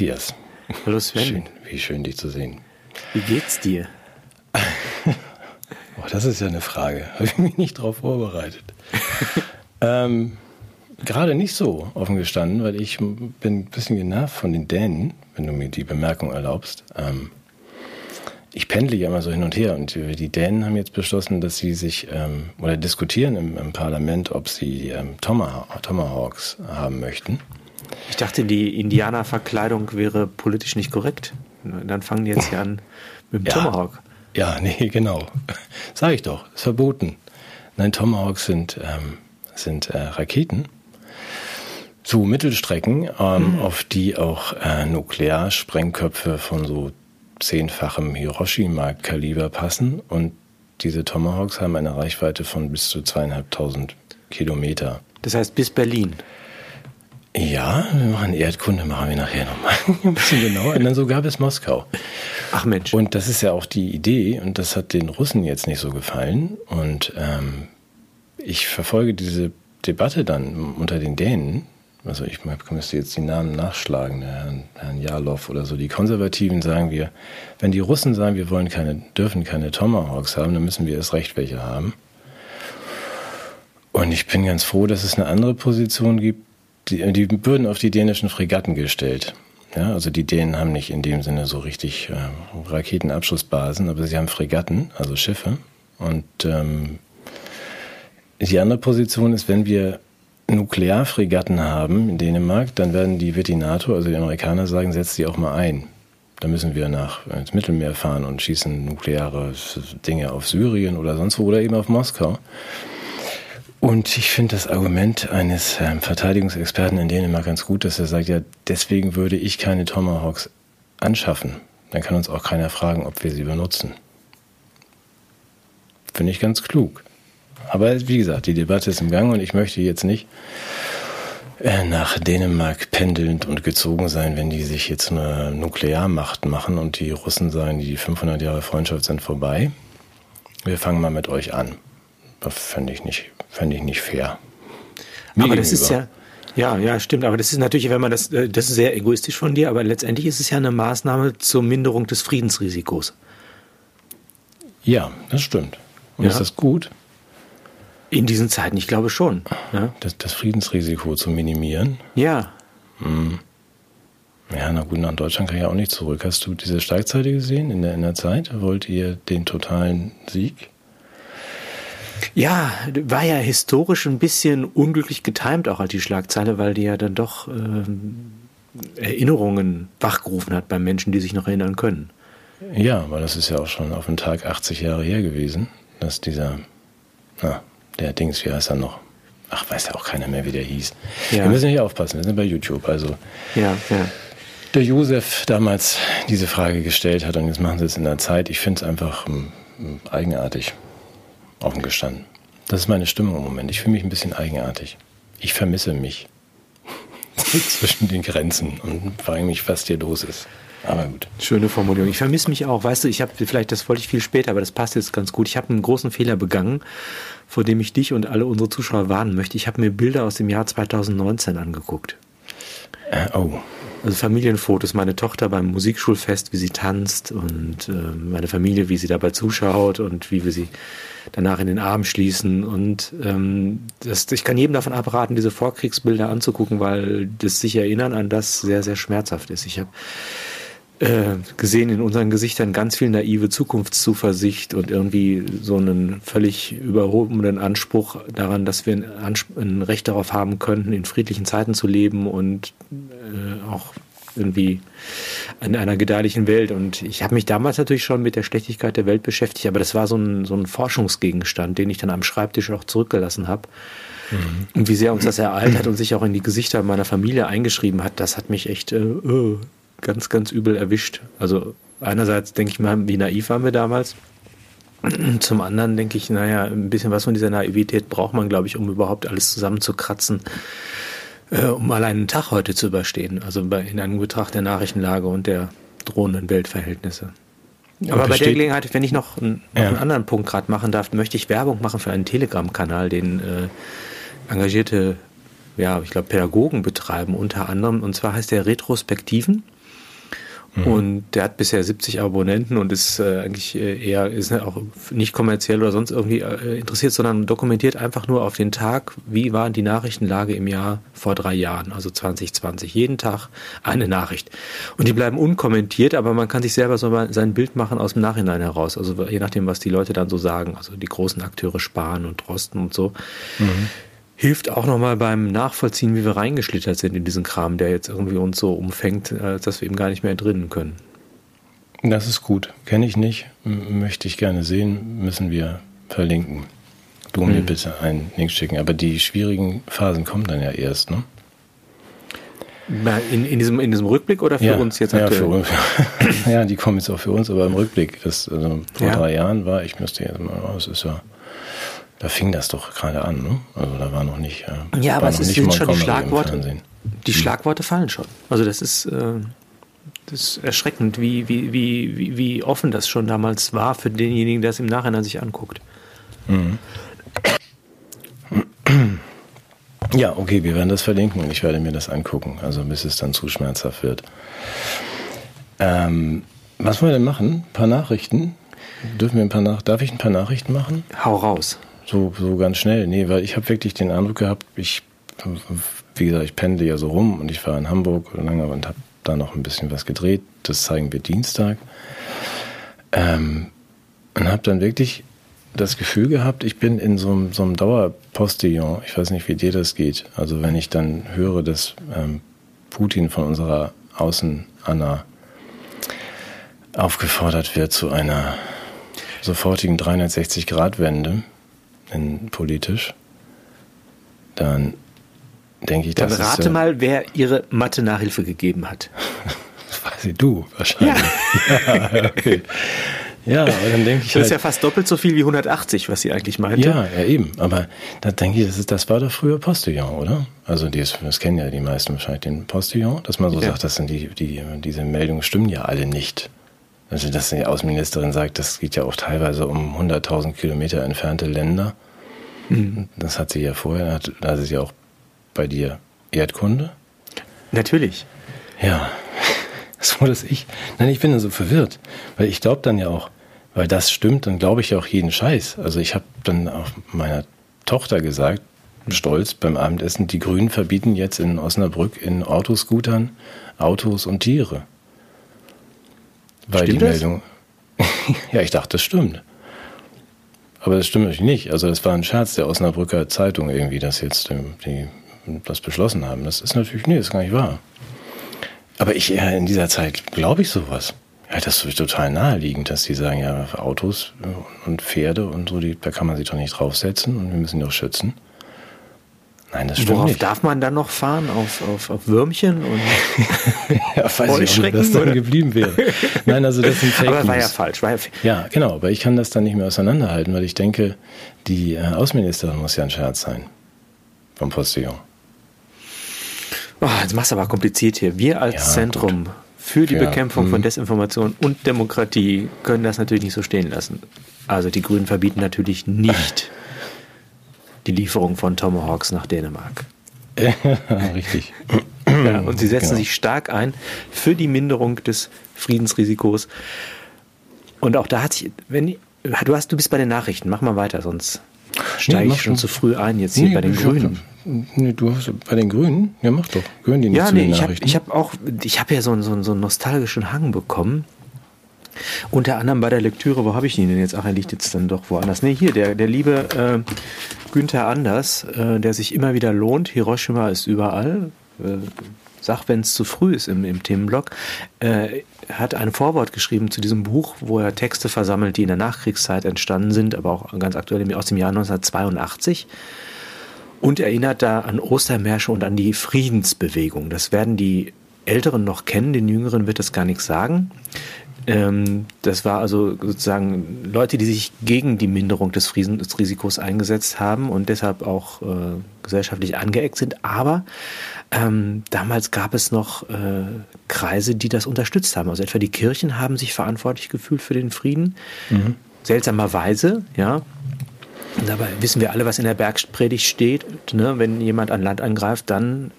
Matthias. Hallo Sven. Schön, wie schön dich zu sehen. Wie geht's dir? oh, das ist ja eine Frage. Habe ich mich nicht darauf vorbereitet. ähm, Gerade nicht so offen gestanden, weil ich bin ein bisschen genervt von den Dänen, wenn du mir die Bemerkung erlaubst. Ähm, ich pendle ja immer so hin und her und die Dänen haben jetzt beschlossen, dass sie sich ähm, oder diskutieren im, im, Parlament, ob sie ähm, Tomahawks haben möchten. Ich dachte, die Indianerverkleidung wäre politisch nicht korrekt. Dann fangen die jetzt hier an mit dem ja. Tomahawk. Ja, nee, genau. Sag ich doch, ist verboten. Nein, Tomahawks sind, ähm, sind äh, Raketen zu Mittelstrecken, ähm, mhm. auf die auch äh, Nuklearsprengköpfe von so zehnfachem Hiroshima-Kaliber passen. Und diese Tomahawks haben eine Reichweite von bis zu zweieinhalbtausend Kilometer. Das heißt bis Berlin. Ja, wir machen Erdkunde, machen wir nachher nochmal ein bisschen genauer. Und dann sogar bis Moskau. Ach Mensch. Und das ist ja auch die Idee, und das hat den Russen jetzt nicht so gefallen. Und ähm, ich verfolge diese Debatte dann unter den Dänen. Also ich müsste jetzt die Namen nachschlagen, Herrn, Herrn Jarlov oder so. Die Konservativen sagen wir, wenn die Russen sagen, wir wollen keine, dürfen keine Tomahawks haben, dann müssen wir erst recht welche haben. Und ich bin ganz froh, dass es eine andere Position gibt, die, die würden auf die dänischen Fregatten gestellt. Ja, also die Dänen haben nicht in dem Sinne so richtig äh, Raketenabschussbasen, aber sie haben Fregatten, also Schiffe. Und ähm, die andere Position ist, wenn wir Nuklearfregatten haben in Dänemark, dann werden die Vetinato, also die Amerikaner sagen, setzt sie auch mal ein. Da müssen wir nach ins Mittelmeer fahren und schießen nukleare Dinge auf Syrien oder sonst wo oder eben auf Moskau. Und ich finde das Argument eines äh, Verteidigungsexperten in Dänemark ganz gut, dass er sagt, ja, deswegen würde ich keine Tomahawks anschaffen. Dann kann uns auch keiner fragen, ob wir sie benutzen. Finde ich ganz klug. Aber wie gesagt, die Debatte ist im Gang und ich möchte jetzt nicht äh, nach Dänemark pendelnd und gezogen sein, wenn die sich jetzt eine Nuklearmacht machen und die Russen sagen, die 500 Jahre Freundschaft sind vorbei. Wir fangen mal mit euch an. Das fände ich nicht, fände ich nicht fair. Mir aber das ist ja, ja, ja, stimmt. Aber das ist natürlich, wenn man das, äh, das ist sehr egoistisch von dir, aber letztendlich ist es ja eine Maßnahme zur Minderung des Friedensrisikos. Ja, das stimmt. Und ja. ist das gut? In diesen Zeiten, ich glaube schon. Ja? Das, das, Friedensrisiko zu minimieren? Ja. Hm. Ja, na gut, nach Deutschland kann ich auch nicht zurück. Hast du diese Steigzeite gesehen in der, in der Zeit? Wollt ihr den totalen Sieg? Ja, war ja historisch ein bisschen unglücklich getimt auch als die Schlagzeile, weil die ja dann doch ähm, Erinnerungen wachgerufen hat bei Menschen, die sich noch erinnern können. Ja, aber das ist ja auch schon auf den Tag 80 Jahre her gewesen, dass dieser, na, der Dings, wie heißt er noch? Ach, weiß ja auch keiner mehr, wie der hieß. Ja. Wir müssen hier aufpassen, wir sind bei YouTube, also. Ja, ja. Der Josef damals diese Frage gestellt hat und jetzt machen sie es in der Zeit. Ich finde es einfach m, m, eigenartig offen gestanden. Das ist meine Stimmung im Moment. Ich fühle mich ein bisschen eigenartig. Ich vermisse mich zwischen den Grenzen und frage mich, was hier los ist. Aber gut. Schöne Formulierung. Ich vermisse mich auch. Weißt du, ich habe vielleicht, das wollte ich viel später, aber das passt jetzt ganz gut. Ich habe einen großen Fehler begangen, vor dem ich dich und alle unsere Zuschauer warnen möchte. Ich habe mir Bilder aus dem Jahr 2019 angeguckt. Äh, oh. Also Familienfotos, meine Tochter beim Musikschulfest, wie sie tanzt und äh, meine Familie, wie sie dabei zuschaut und wie wir sie danach in den Arm schließen. Und ähm, das, ich kann jedem davon abraten, diese Vorkriegsbilder anzugucken, weil das sich erinnern an das sehr, sehr schmerzhaft ist. Ich habe äh, gesehen in unseren Gesichtern ganz viel naive Zukunftszuversicht und irgendwie so einen völlig überhobenen Anspruch daran, dass wir ein, ein Recht darauf haben könnten, in friedlichen Zeiten zu leben und äh, auch irgendwie in einer gedeihlichen Welt. Und ich habe mich damals natürlich schon mit der Schlechtigkeit der Welt beschäftigt, aber das war so ein, so ein Forschungsgegenstand, den ich dann am Schreibtisch auch zurückgelassen habe. Mhm. Und wie sehr uns das ereilt hat und sich auch in die Gesichter meiner Familie eingeschrieben hat, das hat mich echt äh, äh, ganz, ganz übel erwischt. Also einerseits denke ich mal, wie naiv waren wir damals. Zum anderen denke ich, naja, ein bisschen was von dieser Naivität braucht man, glaube ich, um überhaupt alles zusammenzukratzen äh, um allein einen Tag heute zu überstehen. Also bei, in einem Betracht der Nachrichtenlage und der drohenden Weltverhältnisse. Aber bei der Gelegenheit, wenn ich noch, einen, noch ja. einen anderen Punkt gerade machen darf, möchte ich Werbung machen für einen Telegram-Kanal, den äh, engagierte ja, ich glaube, Pädagogen betreiben unter anderem. Und zwar heißt der Retrospektiven. Mhm. Und der hat bisher 70 Abonnenten und ist äh, eigentlich äh, eher, ist auch nicht kommerziell oder sonst irgendwie äh, interessiert, sondern dokumentiert einfach nur auf den Tag, wie war die Nachrichtenlage im Jahr vor drei Jahren, also 2020. Jeden Tag eine Nachricht. Und die bleiben unkommentiert, aber man kann sich selber so mal sein Bild machen aus dem Nachhinein heraus. Also je nachdem, was die Leute dann so sagen. Also die großen Akteure Spahn und Drosten und so. Mhm hilft auch nochmal beim Nachvollziehen, wie wir reingeschlittert sind in diesen Kram, der jetzt irgendwie uns so umfängt, äh, dass wir eben gar nicht mehr entrinnen können. Das ist gut. Kenne ich nicht, möchte ich gerne sehen, müssen wir verlinken. Du hm. mir bitte einen Link schicken. Aber die schwierigen Phasen kommen dann ja erst, ne? In, in, diesem, in diesem Rückblick oder für ja, uns jetzt aktuell? Ja, für uns. ja, die kommen jetzt auch für uns, aber im Rückblick. Das, also vor ja. drei Jahren war, ich müsste jetzt mal, es ist ja da fing das doch gerade an, ne? Also da war noch nicht. Äh, ja, aber es ist, sind schon die Schlagworte. Die hm. Schlagworte fallen schon. Also das ist, äh, das ist erschreckend, wie, wie, wie, wie, offen das schon damals war für denjenigen, der es im Nachhinein sich anguckt. Mhm. Ja, okay, wir werden das verlinken und ich werde mir das angucken, also bis es dann zu schmerzhaft wird. Ähm, was wollen wir denn machen? Ein paar Nachrichten? Dürfen wir ein paar Nach Darf ich ein paar Nachrichten machen? Hau raus so, so ganz schnell. Nee, weil ich habe wirklich den Eindruck gehabt, ich, wie gesagt, ich pendle ja so rum und ich war in Hamburg lange und habe da noch ein bisschen was gedreht. Das zeigen wir Dienstag. Ähm, und habe dann wirklich das Gefühl gehabt, ich bin in so einem, so einem Dauerpostillon. Ich weiß nicht, wie dir das geht. Also wenn ich dann höre, dass ähm, Putin von unserer Außen-Anna aufgefordert wird zu einer sofortigen 360-Grad-Wende, in, politisch, dann denke ich, dann das rate äh, mal, wer ihre Mathe-Nachhilfe gegeben hat. das weiß ich, du wahrscheinlich. Ja, ja okay. Ja, aber dann denke ich. Das halt, ist ja fast doppelt so viel wie 180, was sie eigentlich meinte. Ja, ja, eben. Aber da denke ich, das, ist, das war doch früher Postillon, oder? Also das, das kennen ja die meisten wahrscheinlich den Postillon, dass man so ja. sagt, das sind die, die, diese Meldungen stimmen ja alle nicht. Also, dass die Außenministerin sagt, das geht ja auch teilweise um 100.000 Kilometer entfernte Länder. Mhm. Das hat sie ja vorher, hat, das ist ja auch bei dir Erdkunde. Natürlich. Ja, so dass ich, nein, ich bin dann so verwirrt, weil ich glaube dann ja auch, weil das stimmt, dann glaube ich ja auch jeden Scheiß. Also ich habe dann auch meiner Tochter gesagt, stolz beim Abendessen, die Grünen verbieten jetzt in Osnabrück in Autoscootern Autos und Tiere. Weil stimmt die Meldung. ja, ich dachte, das stimmt. Aber das stimmt natürlich nicht. Also das war ein Scherz der Osnabrücker Zeitung irgendwie, dass jetzt ähm, die das beschlossen haben. Das ist natürlich, nee, das ist gar nicht wahr. Aber ich ja, in dieser Zeit glaube ich sowas. Ja, das ist total naheliegend, dass die sagen, ja, Autos und Pferde und so, die, da kann man sich doch nicht draufsetzen und wir müssen die auch schützen. Nein, das stimmt Worauf nicht. darf man dann noch fahren? Auf, auf, auf Würmchen und ja, weiß ich nicht, das dann geblieben wäre. Nein, also das sind Fake Aber war ja falsch. War ja, ja, genau, aber ich kann das dann nicht mehr auseinanderhalten, weil ich denke, die äh, Außenministerin muss ja ein Scherz sein. Vom Postillon. Oh, jetzt machst du aber kompliziert hier. Wir als ja, Zentrum gut. für die ja, Bekämpfung mh. von Desinformation und Demokratie können das natürlich nicht so stehen lassen. Also die Grünen verbieten natürlich nicht die Lieferung von Tomahawks nach Dänemark. Richtig. Ja, und sie setzen genau. sich stark ein für die Minderung des Friedensrisikos. Und auch da hat sich, wenn du hast, du bist bei den Nachrichten, mach mal weiter, sonst steige nee, ich schon zu früh ein jetzt hier nee, bei den Grünen. Hab, nee, du hast bei den Grünen? Ja, mach doch. Gehören die nicht ja, zu nee, den ich Nachrichten? ich habe auch, ich habe ja so, so, so einen nostalgischen Hang bekommen. Unter anderem bei der Lektüre, wo habe ich ihn denn jetzt? Ach, er liegt jetzt dann doch woanders. Nee, hier, der, der liebe äh, Günther Anders, äh, der sich immer wieder lohnt. Hiroshima ist überall. Äh, sag, wenn es zu früh ist im, im Themenblock, äh, hat ein Vorwort geschrieben zu diesem Buch, wo er Texte versammelt, die in der Nachkriegszeit entstanden sind, aber auch ganz aktuell aus dem Jahr 1982 und erinnert da an Ostermärsche und an die Friedensbewegung. Das werden die Älteren noch kennen, den Jüngeren wird das gar nichts sagen. Ähm, das war also sozusagen Leute, die sich gegen die Minderung des Risikos eingesetzt haben und deshalb auch äh, gesellschaftlich angeeckt sind. Aber ähm, damals gab es noch äh, Kreise, die das unterstützt haben. Also etwa die Kirchen haben sich verantwortlich gefühlt für den Frieden. Mhm. Seltsamerweise, ja. Dabei wissen wir alle, was in der Bergpredigt steht. Ne? Wenn jemand an Land angreift, dann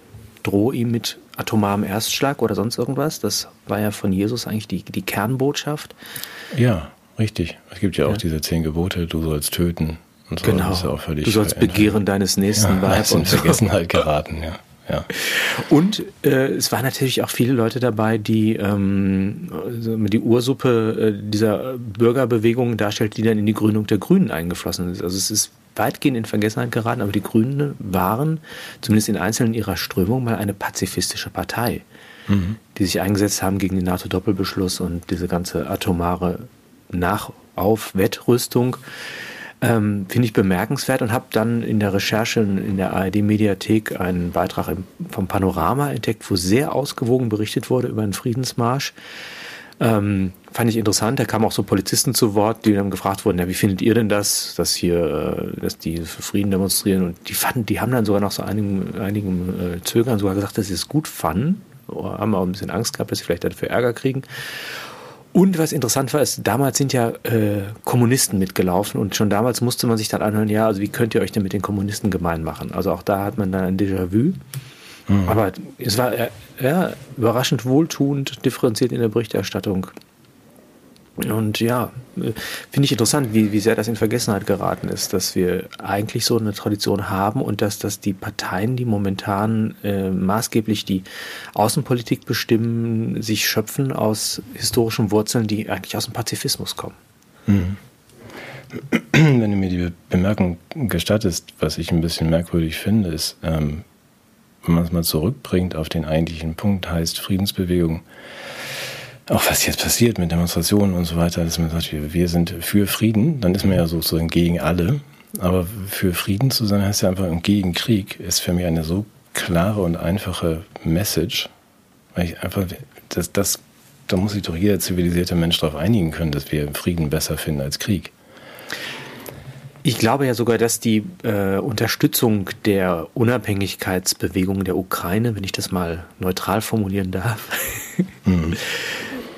drohe ihm mit atomarem Erstschlag oder sonst irgendwas. Das war ja von Jesus eigentlich die, die Kernbotschaft. Ja, richtig. Es gibt ja auch ja. diese zehn Gebote, du sollst töten. Und so. Genau. Ja du sollst begehren deines nächsten ja, Weib. Und Vergessenheit geraten, ja. Ja. Und äh, es waren natürlich auch viele Leute dabei, die ähm, die Ursuppe äh, dieser Bürgerbewegung darstellt, die dann in die Gründung der Grünen eingeflossen ist. Also es ist weitgehend in Vergessenheit geraten, aber die Grünen waren, zumindest in einzelnen ihrer Strömung, mal eine pazifistische Partei, mhm. die sich eingesetzt haben gegen den NATO-Doppelbeschluss und diese ganze atomare Nach-Auf-Wettrüstung. Ähm, Finde ich bemerkenswert und habe dann in der Recherche in der ARD-Mediathek einen Beitrag im, vom Panorama entdeckt, wo sehr ausgewogen berichtet wurde über einen Friedensmarsch. Ähm, fand ich interessant. Da kamen auch so Polizisten zu Wort, die dann gefragt wurden, ja, wie findet ihr denn das, dass hier, äh, dass die für Frieden demonstrieren? Und die fanden, die haben dann sogar noch so einigen, einigen äh, Zögern sogar gesagt, dass sie es gut fanden. Haben auch ein bisschen Angst gehabt, dass sie vielleicht dafür Ärger kriegen. Und was interessant war, ist, damals sind ja äh, Kommunisten mitgelaufen und schon damals musste man sich dann anhören, ja, also wie könnt ihr euch denn mit den Kommunisten gemein machen? Also auch da hat man dann ein Déjà-vu. Mhm. Aber es war äh, ja, überraschend wohltuend, differenziert in der Berichterstattung. Und ja, finde ich interessant, wie, wie sehr das in Vergessenheit geraten ist, dass wir eigentlich so eine Tradition haben und dass, dass die Parteien, die momentan äh, maßgeblich die Außenpolitik bestimmen, sich schöpfen aus historischen Wurzeln, die eigentlich aus dem Pazifismus kommen. Mhm. Wenn du mir die Bemerkung gestattest, was ich ein bisschen merkwürdig finde, ist, ähm, wenn man es mal zurückbringt auf den eigentlichen Punkt, heißt Friedensbewegung auch was jetzt passiert mit Demonstrationen und so weiter, dass man sagt, wir sind für Frieden, dann ist man ja sozusagen gegen alle. Aber für Frieden zu sein heißt ja einfach gegen Krieg, ist für mich eine so klare und einfache Message, weil ich einfach, das, das, da muss sich doch jeder zivilisierte Mensch darauf einigen können, dass wir Frieden besser finden als Krieg. Ich glaube ja sogar, dass die äh, Unterstützung der Unabhängigkeitsbewegung der Ukraine, wenn ich das mal neutral formulieren darf, mhm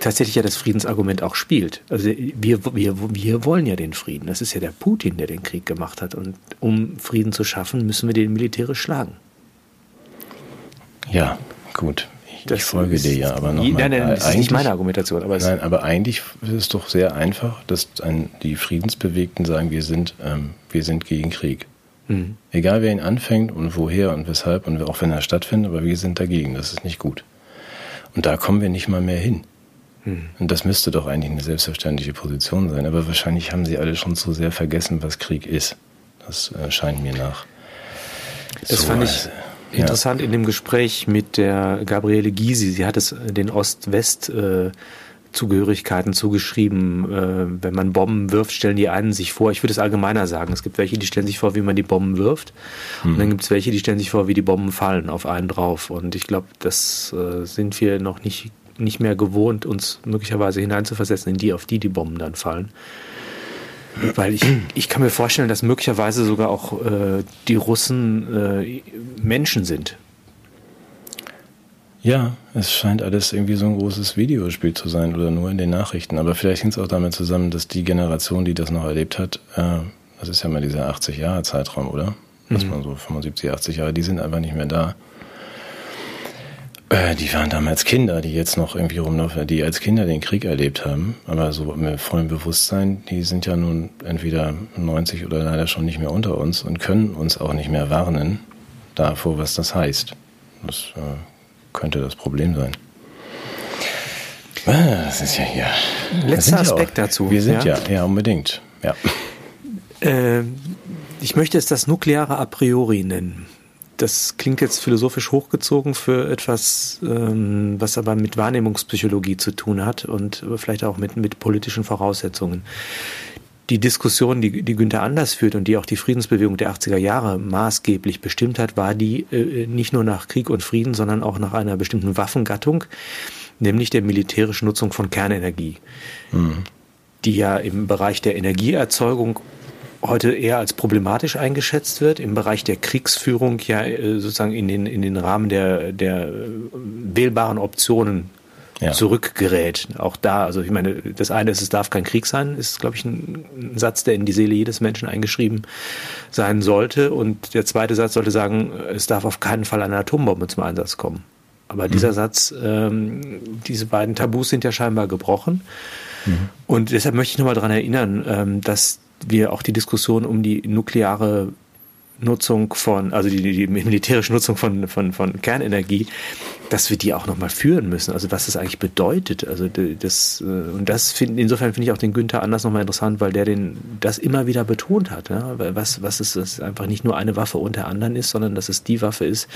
tatsächlich ja das Friedensargument auch spielt. Also wir, wir, wir wollen ja den Frieden. Das ist ja der Putin, der den Krieg gemacht hat. Und um Frieden zu schaffen, müssen wir den militärisch schlagen. Ja, gut. Ich, ich folge dir ja, aber nochmal. Nein, nein, das ist nicht meine Argumentation. Aber nein, aber eigentlich ist es doch sehr einfach, dass ein, die Friedensbewegten sagen, wir sind, ähm, wir sind gegen Krieg. Mhm. Egal wer ihn anfängt und woher und weshalb und auch wenn er stattfindet, aber wir sind dagegen. Das ist nicht gut. Und da kommen wir nicht mal mehr hin. Hm. Und das müsste doch eigentlich eine selbstverständliche Position sein. Aber wahrscheinlich haben sie alle schon zu sehr vergessen, was Krieg ist. Das äh, scheint mir nach. Das so fand ich ja. interessant in dem Gespräch mit der Gabriele Gysi. Sie hat es den Ost-West- äh, Zugehörigkeiten zugeschrieben. Äh, wenn man Bomben wirft, stellen die einen sich vor, ich würde es allgemeiner sagen, es gibt welche, die stellen sich vor, wie man die Bomben wirft. Mhm. Und dann gibt es welche, die stellen sich vor, wie die Bomben fallen auf einen drauf. Und ich glaube, das äh, sind wir noch nicht nicht mehr gewohnt, uns möglicherweise hineinzuversetzen in die, auf die die Bomben dann fallen. Weil ich, ich kann mir vorstellen, dass möglicherweise sogar auch äh, die Russen äh, Menschen sind. Ja, es scheint alles irgendwie so ein großes Videospiel zu sein oder nur in den Nachrichten. Aber vielleicht hängt es auch damit zusammen, dass die Generation, die das noch erlebt hat, äh, das ist ja mal dieser 80-Jahre-Zeitraum, oder? Dass mhm. man so 75, 80 Jahre, die sind einfach nicht mehr da. Äh, die waren damals Kinder, die jetzt noch irgendwie rumlaufen, die als Kinder den Krieg erlebt haben, aber so mit vollem Bewusstsein, die sind ja nun entweder 90 oder leider schon nicht mehr unter uns und können uns auch nicht mehr warnen davor, was das heißt. Das äh, könnte das Problem sein. Ah, das ist ja hier. Letzter Aspekt ja dazu. Wir sind ja, ja, ja unbedingt. Ja. Äh, ich möchte es das nukleare A priori nennen das klingt jetzt philosophisch hochgezogen für etwas, ähm, was aber mit Wahrnehmungspsychologie zu tun hat und vielleicht auch mit, mit politischen Voraussetzungen. Die Diskussion, die, die Günther Anders führt und die auch die Friedensbewegung der 80er Jahre maßgeblich bestimmt hat, war die äh, nicht nur nach Krieg und Frieden, sondern auch nach einer bestimmten Waffengattung, nämlich der militärischen Nutzung von Kernenergie. Mhm die ja im Bereich der Energieerzeugung heute eher als problematisch eingeschätzt wird, im Bereich der Kriegsführung ja äh, sozusagen in den, in den Rahmen der, der äh, wählbaren Optionen ja. zurückgerät. Auch da, also ich meine, das eine ist, es darf kein Krieg sein, ist, glaube ich, ein, Satz, der in die Seele jedes Menschen eingeschrieben sein sollte. Und der zweite Satz sollte sagen, es darf auf keinen Fall eine Atombombe zum Einsatz kommen. Aber mhm. dieser Satz, ähm, diese beiden Tabus sind ja scheinbar gebrochen. Mhm. Und deshalb möchte ich nochmal daran erinnern, ähm, dass wir auch die Diskussion um die nukleare Nutzung von, also die, die militärische Nutzung von, von, von Kernenergie, dass wir die auch nochmal führen müssen. Also was das eigentlich bedeutet. Also das, äh, und das finden, insofern finde ich auch den Günther Anders nochmal interessant, weil der den, das immer wieder betont hat. Ja? Was, was ist, das einfach nicht nur eine Waffe unter anderen ist, sondern dass es die Waffe ist,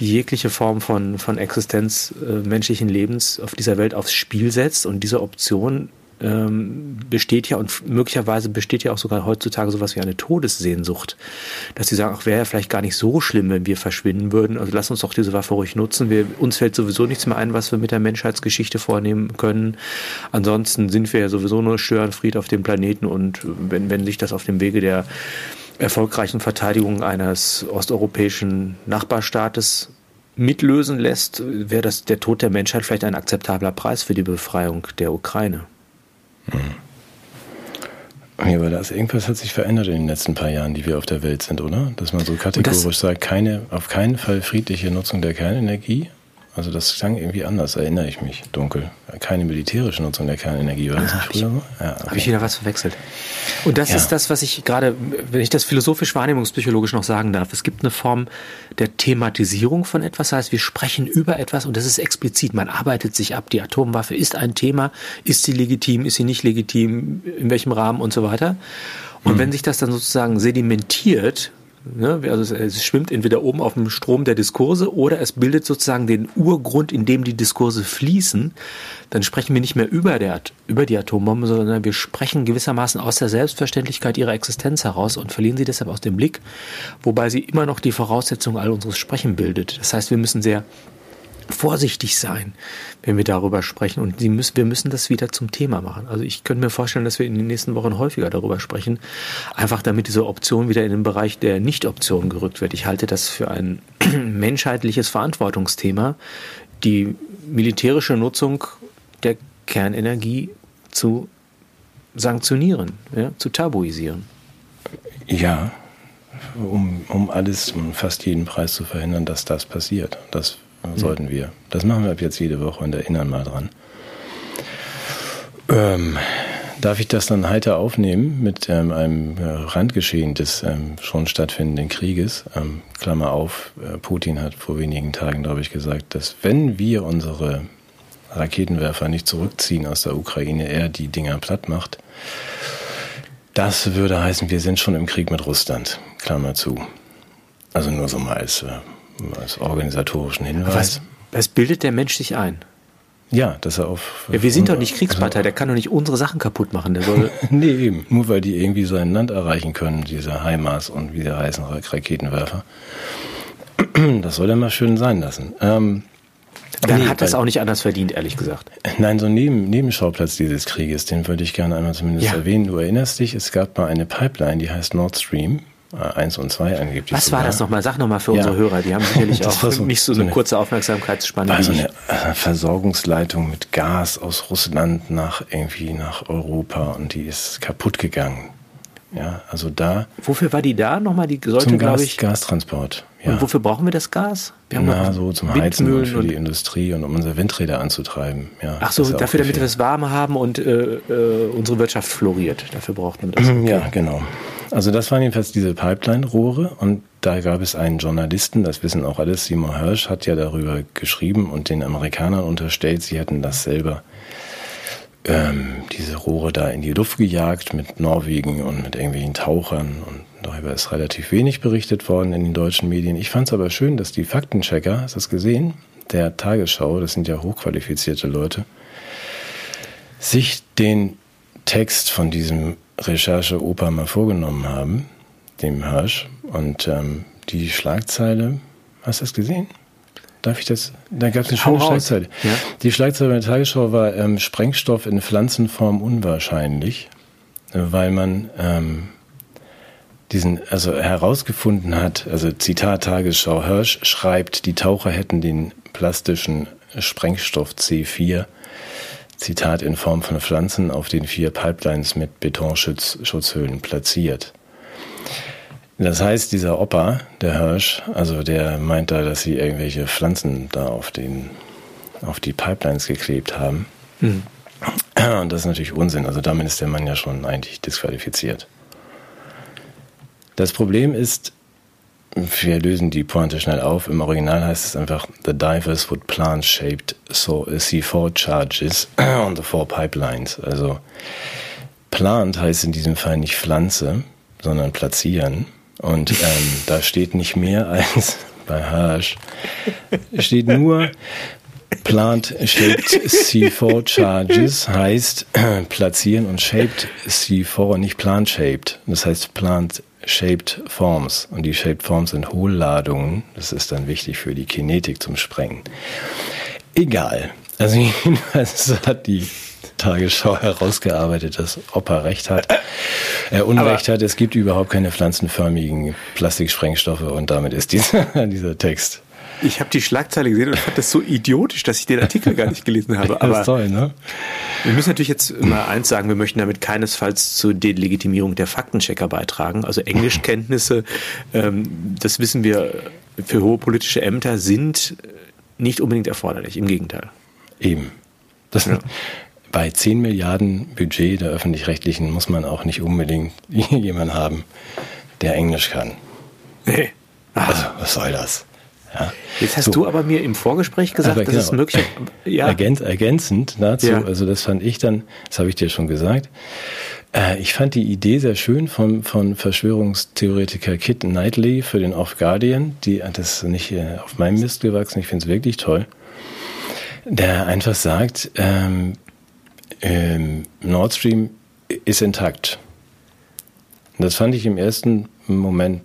die jegliche Form von, von Existenz äh, menschlichen Lebens auf dieser Welt aufs Spiel setzt und diese Option ähm, besteht ja und möglicherweise besteht ja auch sogar heutzutage sowas wie eine Todessehnsucht, dass sie sagen, ach wäre ja vielleicht gar nicht so schlimm, wenn wir verschwinden würden. Also lass uns doch diese Waffe ruhig nutzen. Wir, uns fällt sowieso nichts mehr ein, was wir mit der Menschheitsgeschichte vornehmen können. Ansonsten sind wir ja sowieso nur Störenfried auf dem Planeten und wenn, wenn sich das auf dem Wege der erfolgreichen Verteidigung eines osteuropäischen Nachbarstaates mitlösen lässt, wäre das der Tod der Menschheit vielleicht ein akzeptabler Preis für die Befreiung der Ukraine. Hm. Ja, aber da ist irgendwas hat sich verändert in den letzten paar Jahren, die wir auf der Welt sind, oder? Dass man so kategorisch sagt, keine, auf keinen Fall friedliche Nutzung der Kernenergie also das klang irgendwie anders, erinnere ich mich, dunkel. Keine militärische Nutzung der Kernenergie, war das ah, nicht früher so? Ja, okay. Habe ich wieder was verwechselt. Und das ja. ist das, was ich gerade, wenn ich das philosophisch wahrnehmungspsychologisch noch sagen darf, es gibt eine Form der Thematisierung von etwas, das heißt, wir sprechen über etwas und das ist explizit. Man arbeitet sich ab, die Atomwaffe ist ein Thema, ist sie legitim, ist sie nicht legitim, in welchem Rahmen und so weiter. Und mhm. wenn sich das dann sozusagen sedimentiert Ne? Also es, schwimmt entweder oben auf dem Strom der Diskurse oder es bildet sozusagen den Urgrund, in dem die Diskurse fließen. Dann sprechen wir nicht mehr über, der, über die Atombombe, sondern wir sprechen gewissermaßen aus der Selbstverständlichkeit ihrer Existenz heraus und verlieren sie deshalb aus dem Blick, wobei sie immer noch die Voraussetzung all unseres Sprechen bildet. Das heißt, wir müssen sehr vorsichtig sein, wenn wir darüber sprechen. Und müssen, wir müssen das wieder zum Thema machen. Also ich könnte mir vorstellen, dass wir in den nächsten Wochen häufiger darüber sprechen, einfach damit diese Option wieder in den Bereich der Nicht-Option gerückt wird. Ich halte das für ein menschheitliches Verantwortungsthema, die militärische Nutzung der Kernenergie zu sanktionieren, ja, zu tabuisieren. Ja, um, um alles, um fast jeden Preis zu verhindern, dass das passiert. Das sollten wir. Das machen wir ab jetzt jede Woche und erinnern mal dran. Ähm, darf ich das dann heiter aufnehmen mit ähm, einem äh, Randgeschehen des ähm, schon stattfindenden Krieges? Ähm, Klammer auf, äh, Putin hat vor wenigen Tagen, glaube ich, gesagt, dass wenn wir unsere Raketenwerfer nicht zurückziehen aus der Ukraine, er die Dinger platt macht. Das würde heißen, wir sind schon im Krieg mit Russland. Klammer zu. Also nur so mal als äh, als organisatorischen Hinweis. Was, was bildet der Mensch sich ein? Ja, dass er auf. Ja, wir sind doch nicht Kriegspartei, der kann doch nicht unsere Sachen kaputt machen. Der soll nee, eben. Nur weil die irgendwie sein Land erreichen können, diese HIMARS und wie der heißen Raketenwerfer. Das soll er mal schön sein lassen. Ähm, Dann nee, hat das auch nicht anders verdient, ehrlich gesagt. Nein, so ein Neben, Nebenschauplatz dieses Krieges, den würde ich gerne einmal zumindest ja. erwähnen. Du erinnerst dich, es gab mal eine Pipeline, die heißt Nord Stream. 1 und 2 angeblich. Was sogar. war das nochmal? Sag nochmal für ja. unsere Hörer, die haben sicherlich auch so, nicht so, so eine, kurze Aufmerksamkeitsspanne. Also eine äh, Versorgungsleitung mit Gas aus Russland nach irgendwie nach Europa und die ist kaputt gegangen. Ja, also da. Wofür war die da nochmal? Die sollte, zum glaube ich. Gastransport. Ja. Und wofür brauchen wir das Gas? Wir haben Na, so zum Heizen und für und die Industrie und um unsere Windräder anzutreiben. Ja, Ach so, dafür, damit wir es warm haben und äh, äh, unsere Wirtschaft floriert. Dafür braucht man das. Okay. Ja, genau. Also das waren jedenfalls diese Pipeline-Rohre und da gab es einen Journalisten, das wissen auch alles, Simon Hirsch hat ja darüber geschrieben und den Amerikanern unterstellt, sie hätten das selber ähm, diese Rohre da in die Luft gejagt mit Norwegen und mit irgendwelchen Tauchern und darüber ist relativ wenig berichtet worden in den deutschen Medien. Ich fand es aber schön, dass die Faktenchecker, hast du das gesehen, der Tagesschau, das sind ja hochqualifizierte Leute, sich den Text von diesem Recherche-Oper mal vorgenommen haben, dem Hirsch, und ähm, die Schlagzeile, hast du das gesehen? Darf ich das? Da gab es eine schöne Schlagzeile. Ja? Die Schlagzeile der Tagesschau war ähm, Sprengstoff in Pflanzenform unwahrscheinlich, weil man ähm, diesen, also herausgefunden hat, also Zitat Tagesschau, Hirsch schreibt, die Taucher hätten den plastischen Sprengstoff C4, Zitat, in Form von Pflanzen auf den vier Pipelines mit Betonschutzhöhlen platziert. Das heißt, dieser Opa, der Hirsch, also der meint da, dass sie irgendwelche Pflanzen da auf den, auf die Pipelines geklebt haben. Mhm. Und das ist natürlich Unsinn. Also damit ist der Mann ja schon eigentlich disqualifiziert. Das Problem ist, wir lösen die Pointe schnell auf. Im Original heißt es einfach, the divers would plant shaped C4 charges on the four pipelines. Also plant heißt in diesem Fall nicht Pflanze, sondern platzieren. Und ähm, da steht nicht mehr als bei Hirsch, steht nur Plant Shaped C4 Charges heißt platzieren und Shaped C4, nicht Plant Shaped. Das heißt Plant Shaped Forms. Und die Shaped Forms sind Hohlladungen. Das ist dann wichtig für die Kinetik zum Sprengen. Egal. Also jedenfalls hat die Tagesschau herausgearbeitet, dass Opa recht hat. Er Unrecht Aber hat, es gibt überhaupt keine pflanzenförmigen Plastiksprengstoffe und damit ist dieser, dieser Text ich habe die Schlagzeile gesehen und fand das so idiotisch, dass ich den Artikel gar nicht gelesen habe. Aber das ist toll, ne? Wir müssen natürlich jetzt mal eins sagen, wir möchten damit keinesfalls zur Delegitimierung der Faktenchecker beitragen. Also Englischkenntnisse, ähm, das wissen wir, für hohe politische Ämter sind nicht unbedingt erforderlich, im Gegenteil. Eben. Das, ja. Bei 10 Milliarden Budget der öffentlich-rechtlichen muss man auch nicht unbedingt jemanden haben, der Englisch kann. Nee. Also, was soll das? Ja. Jetzt hast so. du aber mir im Vorgespräch gesagt, aber dass genau. es möglich ja. Ergänz, ergänzend dazu, ja. also das fand ich dann, das habe ich dir schon gesagt, äh, ich fand die Idee sehr schön von, von Verschwörungstheoretiker Kit Knightley für den Off Guardian, die, das ist nicht äh, auf meinem Mist gewachsen, ich finde es wirklich toll, der einfach sagt, ähm, ähm, Nord Stream ist intakt. Und das fand ich im ersten Moment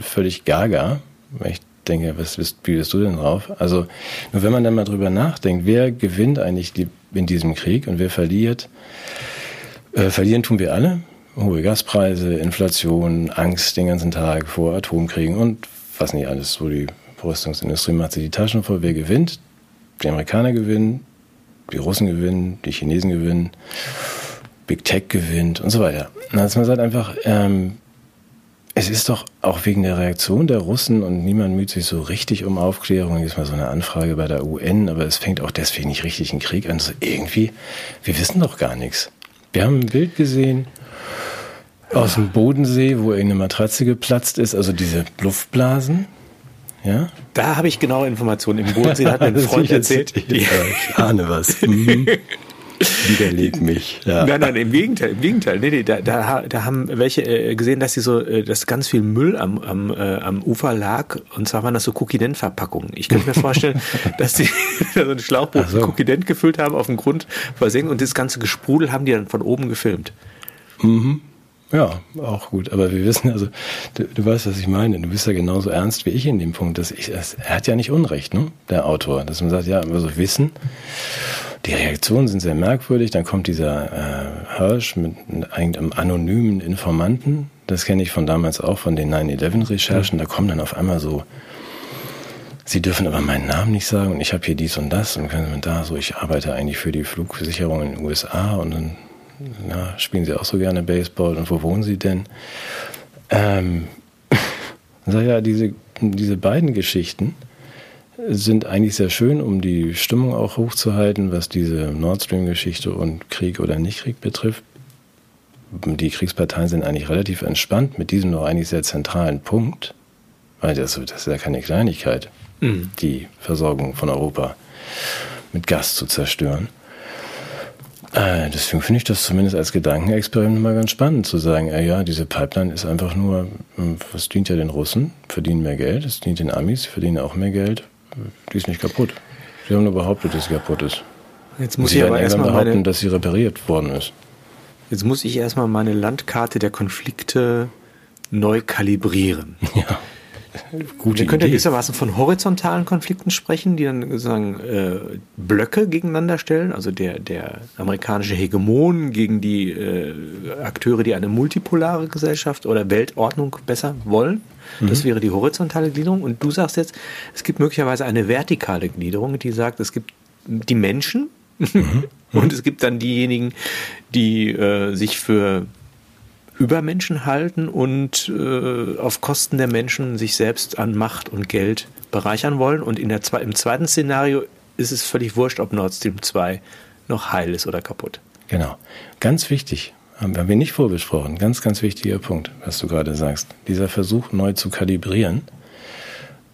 völlig gaga, weil ich denke, was bist, wie bist du denn drauf? Also, nur wenn man dann mal drüber nachdenkt, wer gewinnt eigentlich die, in diesem Krieg und wer verliert? Äh, verlieren tun wir alle. Hohe Gaspreise, Inflation, Angst den ganzen Tag vor Atomkriegen und was nicht alles. So die Rüstungsindustrie macht sich die Taschen voll. Wer gewinnt? Die Amerikaner gewinnen, die Russen gewinnen, die Chinesen gewinnen, Big Tech gewinnt und so weiter. Also man sagt einfach, ähm, es ist doch auch wegen der Reaktion der Russen und niemand müht sich so richtig um Aufklärung. Hier ist mal so eine Anfrage bei der UN, aber es fängt auch deswegen nicht richtig ein Krieg an. So irgendwie, wir wissen doch gar nichts. Wir haben ein Bild gesehen aus dem Bodensee, wo irgendeine Matratze geplatzt ist, also diese Luftblasen. Ja? Da habe ich genaue Informationen. Im Bodensee hat mir ein Freund erzählt. Ich, ich ahne was. Widerleg mich. Ja. Nein, nein, im Gegenteil, im Gegenteil. Nee, nee, da, da, da haben welche äh, gesehen, dass sie so, äh, dass ganz viel Müll am, am, äh, am Ufer lag. Und zwar waren das so Kokident-Verpackungen. Ich könnte mir vorstellen, dass die so ein Schlauchboot so. Kokident gefüllt haben, auf dem Grund versenkt und das ganze Gesprudel haben die dann von oben gefilmt. Mhm. Ja, auch gut. Aber wir wissen, also du, du, weißt, was ich meine. Du bist ja genauso ernst wie ich in dem Punkt. Dass ich, das, er hat ja nicht Unrecht, ne? Der Autor. Dass man sagt, ja, also Wissen die Reaktionen sind sehr merkwürdig. Dann kommt dieser äh, Hirsch mit einem anonymen Informanten. Das kenne ich von damals auch von den 9-11-Recherchen. Da kommen dann auf einmal so, Sie dürfen aber meinen Namen nicht sagen und ich habe hier dies und das und können da so, ich arbeite eigentlich für die Flugversicherung in den USA und dann na, spielen Sie auch so gerne Baseball und wo wohnen Sie denn? Ähm, sag ja, diese, diese beiden Geschichten, sind eigentlich sehr schön, um die Stimmung auch hochzuhalten, was diese Nord Stream-Geschichte und Krieg oder Nicht-Krieg betrifft. Die Kriegsparteien sind eigentlich relativ entspannt mit diesem noch eigentlich sehr zentralen Punkt, weil das, das ist ja keine Kleinigkeit, mhm. die Versorgung von Europa mit Gas zu zerstören. Äh, deswegen finde ich das zumindest als Gedankenexperiment mal ganz spannend zu sagen, äh, ja, diese Pipeline ist einfach nur, was dient ja den Russen, verdienen mehr Geld, es dient den Amis, verdienen auch mehr Geld, die ist nicht kaputt. Sie haben nur behauptet, dass sie kaputt ist. Jetzt muss ich aber erstmal behaupten, meine, dass sie repariert worden ist. Jetzt muss ich erstmal meine Landkarte der Konflikte neu kalibrieren. Ja. Gut, wir können ja gewissermaßen von horizontalen Konflikten sprechen, die dann sozusagen äh, Blöcke gegeneinander stellen, also der, der amerikanische Hegemon gegen die äh, Akteure, die eine multipolare Gesellschaft oder Weltordnung besser wollen. Das mhm. wäre die horizontale Gliederung. Und du sagst jetzt, es gibt möglicherweise eine vertikale Gliederung, die sagt, es gibt die Menschen mhm. und es gibt dann diejenigen, die äh, sich für Übermenschen halten und äh, auf Kosten der Menschen sich selbst an Macht und Geld bereichern wollen. Und in der, im zweiten Szenario ist es völlig wurscht, ob Nord Stream 2 noch heil ist oder kaputt. Genau. Ganz wichtig, haben wir nicht vorbesprochen. Ganz, ganz wichtiger Punkt, was du gerade sagst. Dieser Versuch neu zu kalibrieren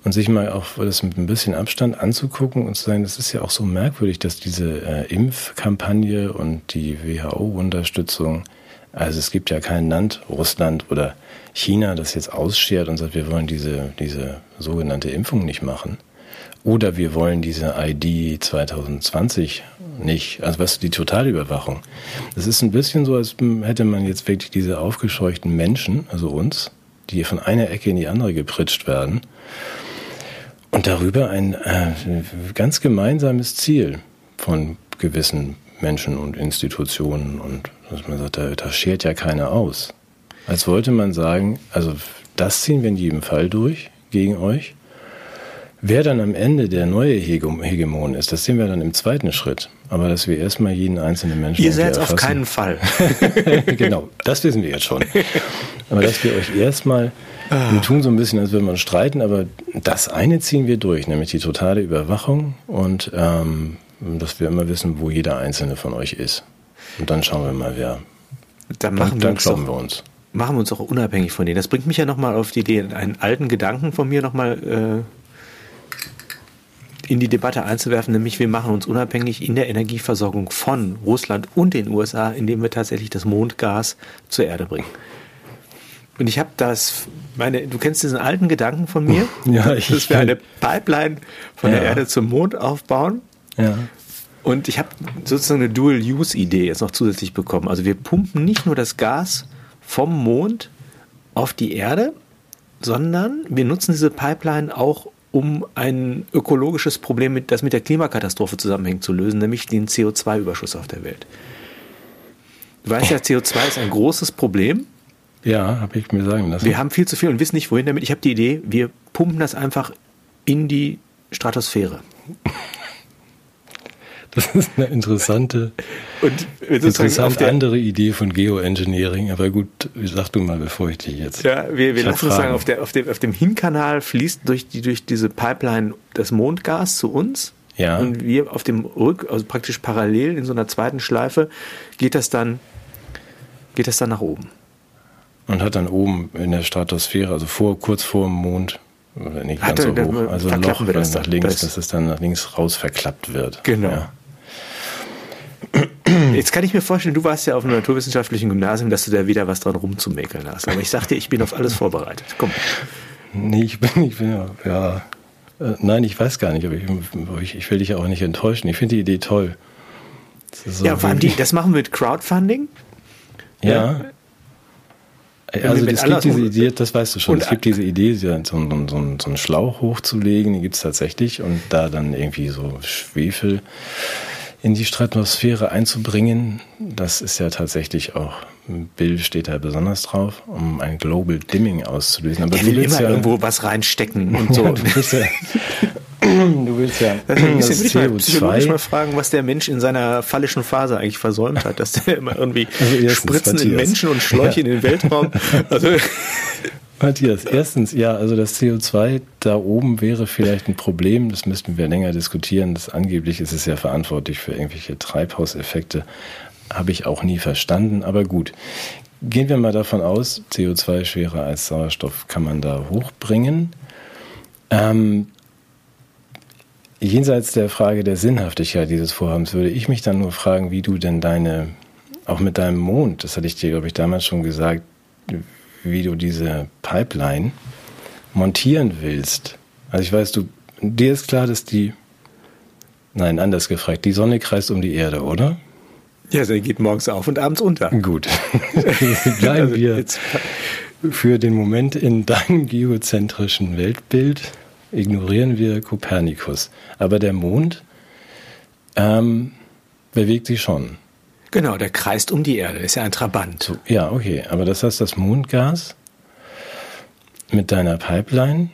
und sich mal auch das mit ein bisschen Abstand anzugucken und zu sagen, das ist ja auch so merkwürdig, dass diese äh, Impfkampagne und die WHO-Unterstützung, also es gibt ja kein Land, Russland oder China, das jetzt ausschert und sagt, wir wollen diese, diese sogenannte Impfung nicht machen. Oder wir wollen diese ID 2020 nicht. Also was die Totalüberwachung. Das ist ein bisschen so, als hätte man jetzt wirklich diese aufgescheuchten Menschen, also uns, die von einer Ecke in die andere gepritscht werden. Und darüber ein äh, ganz gemeinsames Ziel von gewissen Menschen und Institutionen und dass man sagt, da, da schert ja keiner aus. Als wollte man sagen, also das ziehen wir in jedem Fall durch gegen euch. Wer dann am Ende der neue Hegemon ist, das sehen wir dann im zweiten Schritt. Aber dass wir erstmal jeden einzelnen Menschen. Ihr seid auf keinen Fall. genau, das wissen wir jetzt schon. Aber dass wir euch erstmal, ah. wir tun so ein bisschen, als würden wir uns streiten, aber das eine ziehen wir durch, nämlich die totale Überwachung und ähm, dass wir immer wissen, wo jeder einzelne von euch ist. Und dann schauen wir mal, wer. Dann machen dann, wir, dann uns auch, wir uns. Machen wir uns auch unabhängig von denen. Das bringt mich ja nochmal auf die Idee, einen alten Gedanken von mir nochmal äh, in die Debatte einzuwerfen, nämlich wir machen uns unabhängig in der Energieversorgung von Russland und den USA, indem wir tatsächlich das Mondgas zur Erde bringen. Und ich habe das, meine, du kennst diesen alten Gedanken von mir, ja, ich, dass wir eine Pipeline von ja. der Erde zum Mond aufbauen. Ja. Und ich habe sozusagen eine Dual-Use-Idee jetzt noch zusätzlich bekommen. Also wir pumpen nicht nur das Gas vom Mond auf die Erde, sondern wir nutzen diese Pipeline auch, um ein ökologisches Problem, das mit der Klimakatastrophe zusammenhängt, zu lösen, nämlich den CO2-Überschuss auf der Welt. Du weißt ja, CO2 ist ein großes Problem. Ja, habe ich mir sagen lassen. Wir haben viel zu viel und wissen nicht, wohin damit. Ich habe die Idee, wir pumpen das einfach in die Stratosphäre. Das ist eine interessante, und interessant andere Idee von Geoengineering. Aber gut, sag du mal, bevor ich dich jetzt. Ja, wir, wir lassen uns sagen, auf, der, auf, dem, auf dem Hinkanal fließt durch, die, durch diese Pipeline das Mondgas zu uns. Ja. Und wir auf dem Rück, also praktisch parallel in so einer zweiten Schleife, geht das dann, geht das dann nach oben. Und hat dann oben in der Stratosphäre, also vor, kurz vor dem Mond, nicht ganz so hoch, also ein Loch nach links, das dass es dann nach links raus verklappt wird. Genau. Ja. Jetzt kann ich mir vorstellen, du warst ja auf einem naturwissenschaftlichen Gymnasium, dass du da wieder was dran rumzumäkeln hast. Aber ich sagte, ich bin auf alles vorbereitet. Komm. Nee, ich bin, ich bin ja, ja äh, nein, ich weiß gar nicht, aber ich, ich, will dich auch nicht enttäuschen. Ich finde die Idee toll. Das ja, vor allem die, das machen wir mit Crowdfunding. Ja. ja. Also es gibt diese Idee, das weißt du schon, es gibt diese Idee, so, so, so, so einen Schlauch hochzulegen, die gibt es tatsächlich und da dann irgendwie so Schwefel in die Stratosphäre einzubringen. Das ist ja tatsächlich auch, Bill steht da besonders drauf, um ein Global Dimming auszulösen. Aber Der du will willst immer ja, irgendwo was reinstecken und so. du, willst ja, du willst ja das, das ist CO2. Ich mal fragen, was der Mensch in seiner phallischen Phase eigentlich versäumt hat, dass der immer irgendwie also Spritzen in Menschen und Schläuche ja. in den Weltraum. Also Matthias, erstens, ja, also das CO2 da oben wäre vielleicht ein Problem, das müssten wir länger diskutieren. Das angeblich ist es ja verantwortlich für irgendwelche Treibhauseffekte. Habe ich auch nie verstanden, aber gut. Gehen wir mal davon aus, CO2 schwerer als Sauerstoff kann man da hochbringen. Ähm, jenseits der Frage der Sinnhaftigkeit dieses Vorhabens würde ich mich dann nur fragen, wie du denn deine, auch mit deinem Mond, das hatte ich dir, glaube ich, damals schon gesagt, wie du diese Pipeline montieren willst. Also ich weiß, du, dir ist klar, dass die, nein, anders gefragt, die Sonne kreist um die Erde, oder? Ja, sie geht morgens auf und abends unter. Gut. Bleiben also wir für den Moment in deinem geozentrischen Weltbild. Ignorieren wir Kopernikus. Aber der Mond ähm, bewegt sich schon. Genau, der kreist um die Erde, ist ja ein Trabant. Ja, okay, aber das heißt, das Mondgas mit deiner Pipeline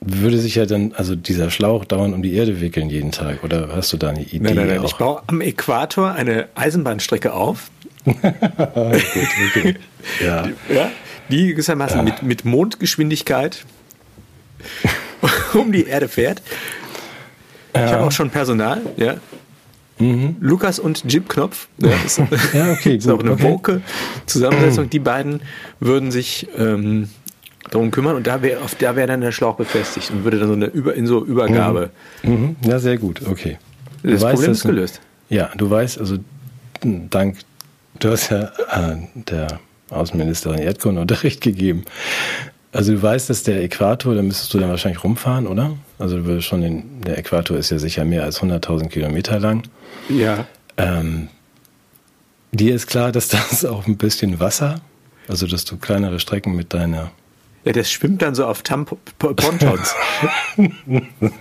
würde sich ja dann, also dieser Schlauch dauernd um die Erde wickeln jeden Tag. Oder hast du da eine Idee? Nein, nein, nein. Ich baue am Äquator eine Eisenbahnstrecke auf. Gut, okay. ja. ja. Die gewissermaßen ja. mit, mit Mondgeschwindigkeit um die Erde fährt. Ja. Ich habe auch schon Personal, ja. Mhm. Lukas und Jim Knopf. Ja, ist, ja okay. ist auch eine okay. woke Zusammensetzung. Die beiden würden sich ähm, darum kümmern und da wäre da wäre dann der Schlauch befestigt und würde dann so eine Über, in so Übergabe. Mhm. Mhm. Ja, sehr gut, okay. Du das weißt, Problem ist gelöst. Ja, du weißt, also dank, du hast ja äh, der Außenministerin Erdkundeunterricht gegeben. Also du weißt, dass der Äquator, da müsstest du dann wahrscheinlich rumfahren, oder? Also schon den, der Äquator ist ja sicher mehr als 100.000 Kilometer lang. Ja. Ähm, dir ist klar, dass das auch ein bisschen Wasser, also dass du kleinere Strecken mit deiner ja, das schwimmt dann so auf Tamp Pontons.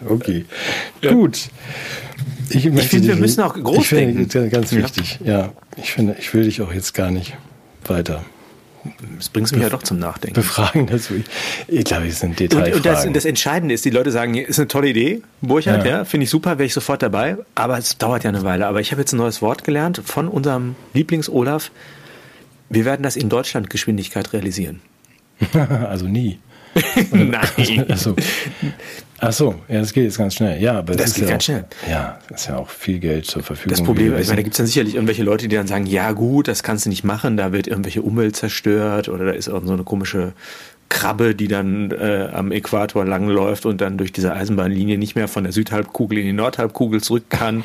okay. Ja. Gut. Ich, ich finde, wir müssen auch groß ich denken. Finde, ganz wichtig. Ja. ja, ich finde, ich will dich auch jetzt gar nicht weiter. Das bringt mich ja doch zum Nachdenken. Befragen dazu. Ich, glaube, es sind Details. Und, und das, das, Entscheidende ist, die Leute sagen, ist eine tolle Idee, Burchard, ja, ja finde ich super, wäre ich sofort dabei, aber es dauert ja eine Weile. Aber ich habe jetzt ein neues Wort gelernt von unserem Lieblings-Olaf. Wir werden das in Deutschland Geschwindigkeit realisieren. also nie. Nein. Achso. Ach so, ja, das geht jetzt ganz schnell. Ja, aber das geht ja ganz auch, schnell. Ja, das ist ja auch viel Geld zur Verfügung. Das Problem ist, ich meine, da gibt es dann sicherlich irgendwelche Leute, die dann sagen, ja gut, das kannst du nicht machen, da wird irgendwelche Umwelt zerstört oder da ist auch so eine komische Krabbe, die dann äh, am Äquator langläuft und dann durch diese Eisenbahnlinie nicht mehr von der Südhalbkugel in die Nordhalbkugel zurück kann.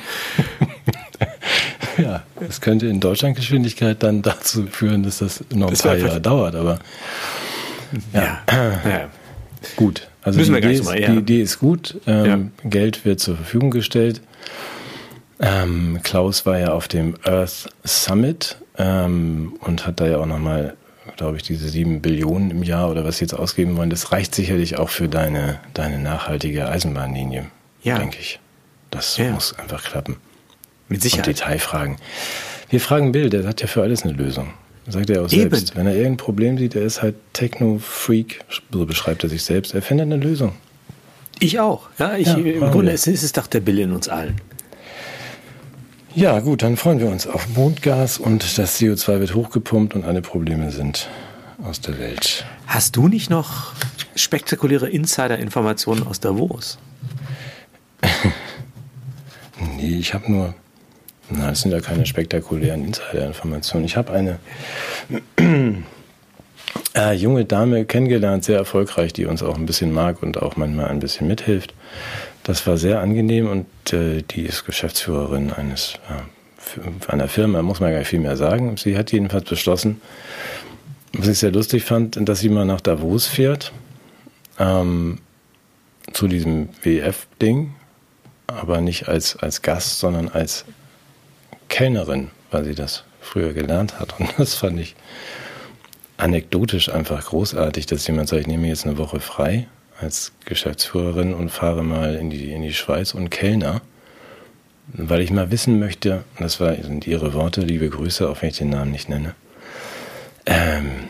ja, das könnte in Deutschland Geschwindigkeit dann dazu führen, dass das noch ein das paar Jahre dauert, aber ja. ja. ja. Gut. Also Müssen die, wir Idee ist, mal, ja. die Idee ist gut. Ähm, ja. Geld wird zur Verfügung gestellt. Ähm, Klaus war ja auf dem Earth Summit ähm, und hat da ja auch nochmal, glaube ich, diese sieben Billionen im Jahr oder was sie jetzt ausgeben wollen. Das reicht sicherlich auch für deine, deine nachhaltige Eisenbahnlinie, ja. denke ich. Das ja. muss einfach klappen. Mit Sicherheit. Und Detailfragen. Wir fragen Bill, der hat ja für alles eine Lösung. Sagt er auch Eben. selbst. Wenn er irgendein Problem sieht, er ist halt Techno-Freak, so beschreibt er sich selbst. Er findet eine Lösung. Ich auch. Ja, ich, ja, Im Grunde ist es doch der Bill in uns allen. Ja, gut, dann freuen wir uns auf Mondgas und das CO2 wird hochgepumpt und alle Probleme sind aus der Welt. Hast du nicht noch spektakuläre Insider-Informationen aus Davos? nee, ich habe nur na, das sind ja keine spektakulären Insider-Informationen. Ich habe eine äh, junge Dame kennengelernt, sehr erfolgreich, die uns auch ein bisschen mag und auch manchmal ein bisschen mithilft. Das war sehr angenehm und äh, die ist Geschäftsführerin eines äh, einer Firma, muss man gar nicht viel mehr sagen. Sie hat jedenfalls beschlossen, was ich sehr lustig fand, dass sie mal nach Davos fährt, ähm, zu diesem WF-Ding, aber nicht als, als Gast, sondern als Kellnerin, weil sie das früher gelernt hat. Und das fand ich anekdotisch einfach großartig, dass jemand sagt, ich nehme jetzt eine Woche frei als Geschäftsführerin und fahre mal in die, in die Schweiz und Kellner, weil ich mal wissen möchte, das sind ihre Worte, liebe Grüße, auch wenn ich den Namen nicht nenne, ähm,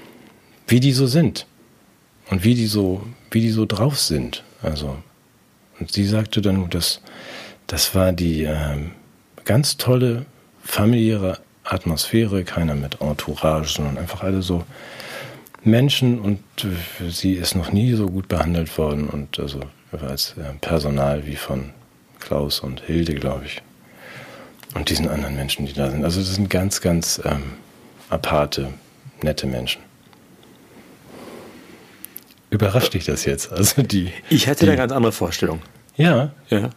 wie die so sind und wie die so, wie die so drauf sind. Also, und sie sagte dann, das, das war die ähm, ganz tolle familiäre Atmosphäre, keiner mit Entourage, sondern einfach alle so Menschen und äh, sie ist noch nie so gut behandelt worden und also als äh, Personal wie von Klaus und Hilde, glaube ich. Und diesen anderen Menschen, die da sind. Also das sind ganz, ganz ähm, aparte, nette Menschen. Überrascht dich das jetzt? Also die. Ich hätte die, eine ganz andere Vorstellung. Ja. Ja.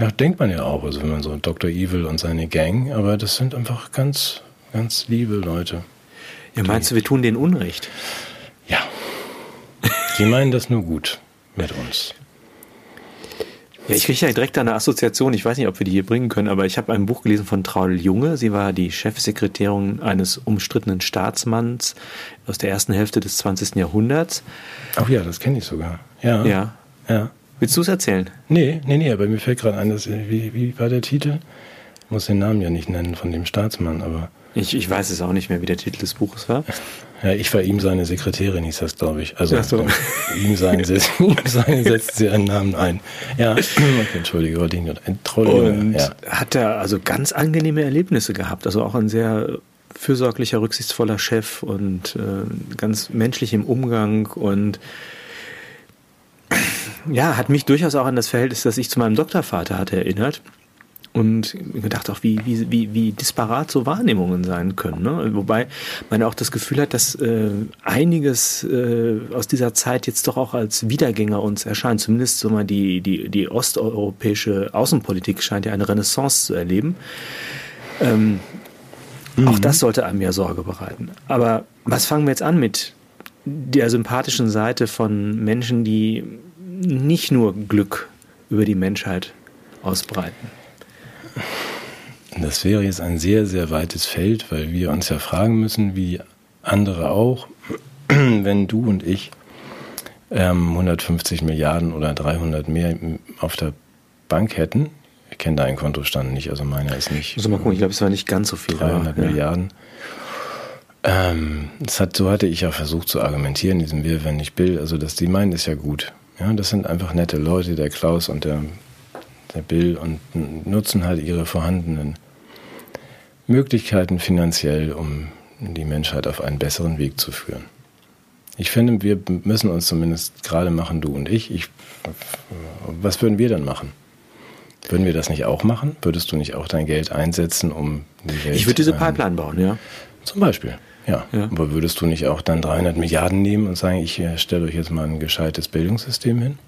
Ja, denkt man ja auch, also wenn man so Dr. Evil und seine Gang, aber das sind einfach ganz, ganz liebe Leute. Ja, meinst du, wir tun denen Unrecht? Ja. Sie meinen das nur gut mit uns. Ja, ich kriege ja direkt eine Assoziation, ich weiß nicht, ob wir die hier bringen können, aber ich habe ein Buch gelesen von Traul Junge. Sie war die Chefsekretärin eines umstrittenen Staatsmanns aus der ersten Hälfte des 20. Jahrhunderts. Ach ja, das kenne ich sogar. Ja. Ja. Ja. Willst du es erzählen? Nee, nee, nee, aber mir fällt gerade ein, dass, wie, wie war der Titel? Ich muss den Namen ja nicht nennen von dem Staatsmann, aber. Ich, ich weiß es auch nicht mehr, wie der Titel des Buches war. Ja, ich war ihm seine Sekretärin, hieß das, glaube ich. Also so. ihm, seine, ihm seine setzt sie einen Namen ein. Ja, okay, entschuldige, wollte ich nicht. Und ja. hat er also ganz angenehme Erlebnisse gehabt. Also auch ein sehr fürsorglicher, rücksichtsvoller Chef und äh, ganz menschlich im Umgang und ja, hat mich durchaus auch an das Verhältnis, das ich zu meinem Doktorvater hatte, erinnert und gedacht auch, wie, wie, wie, wie disparat so Wahrnehmungen sein können. Ne? Wobei man auch das Gefühl hat, dass äh, einiges äh, aus dieser Zeit jetzt doch auch als Wiedergänger uns erscheint. Zumindest so mal die, die, die osteuropäische Außenpolitik scheint ja eine Renaissance zu erleben. Ähm, mhm. Auch das sollte einem ja Sorge bereiten. Aber was fangen wir jetzt an mit der sympathischen Seite von Menschen, die nicht nur Glück über die Menschheit ausbreiten? Das wäre jetzt ein sehr, sehr weites Feld, weil wir uns ja fragen müssen, wie andere auch, wenn du und ich ähm, 150 Milliarden oder 300 mehr auf der Bank hätten. Ich kenne deinen Kontostand nicht, also meiner ist nicht. Muss mal gucken, ich glaube, es war nicht ganz so viel. 300 aber, Milliarden. Ähm, das hat, so hatte ich ja versucht zu argumentieren, diesem Wir, wenn ich Bill. Also, dass die meinen, ist ja gut. Ja, das sind einfach nette Leute, der Klaus und der der Bill und nutzen halt ihre vorhandenen Möglichkeiten finanziell, um die Menschheit auf einen besseren Weg zu führen. Ich finde, wir müssen uns zumindest gerade machen, du und ich. ich. Was würden wir dann machen? Würden wir das nicht auch machen? Würdest du nicht auch dein Geld einsetzen, um die Welt... Ich würde diese Pipeline bauen, ja. Zum Beispiel, ja. ja. Aber würdest du nicht auch dann 300 Milliarden nehmen und sagen, ich äh, stelle euch jetzt mal ein gescheites Bildungssystem hin?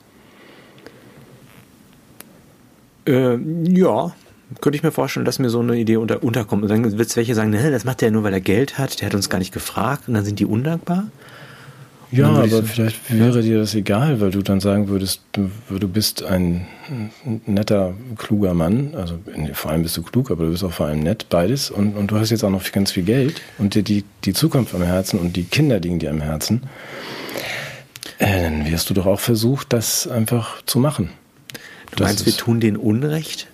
Äh, ja, könnte ich mir vorstellen, dass mir so eine Idee unter, unterkommt. Und dann wird es welche sagen, ne, das macht er nur, weil er Geld hat, der hat uns gar nicht gefragt und dann sind die undankbar. Ja, aber ich, vielleicht wäre dir das egal, weil du dann sagen würdest, du, du bist ein netter, kluger Mann. Also vor allem bist du klug, aber du bist auch vor allem nett, beides. Und, und du hast jetzt auch noch ganz viel Geld und dir die, die Zukunft am Herzen und die Kinder liegen dir am Herzen. Äh, dann wirst du doch auch versucht, das einfach zu machen. Du meinst, wir tun den Unrecht?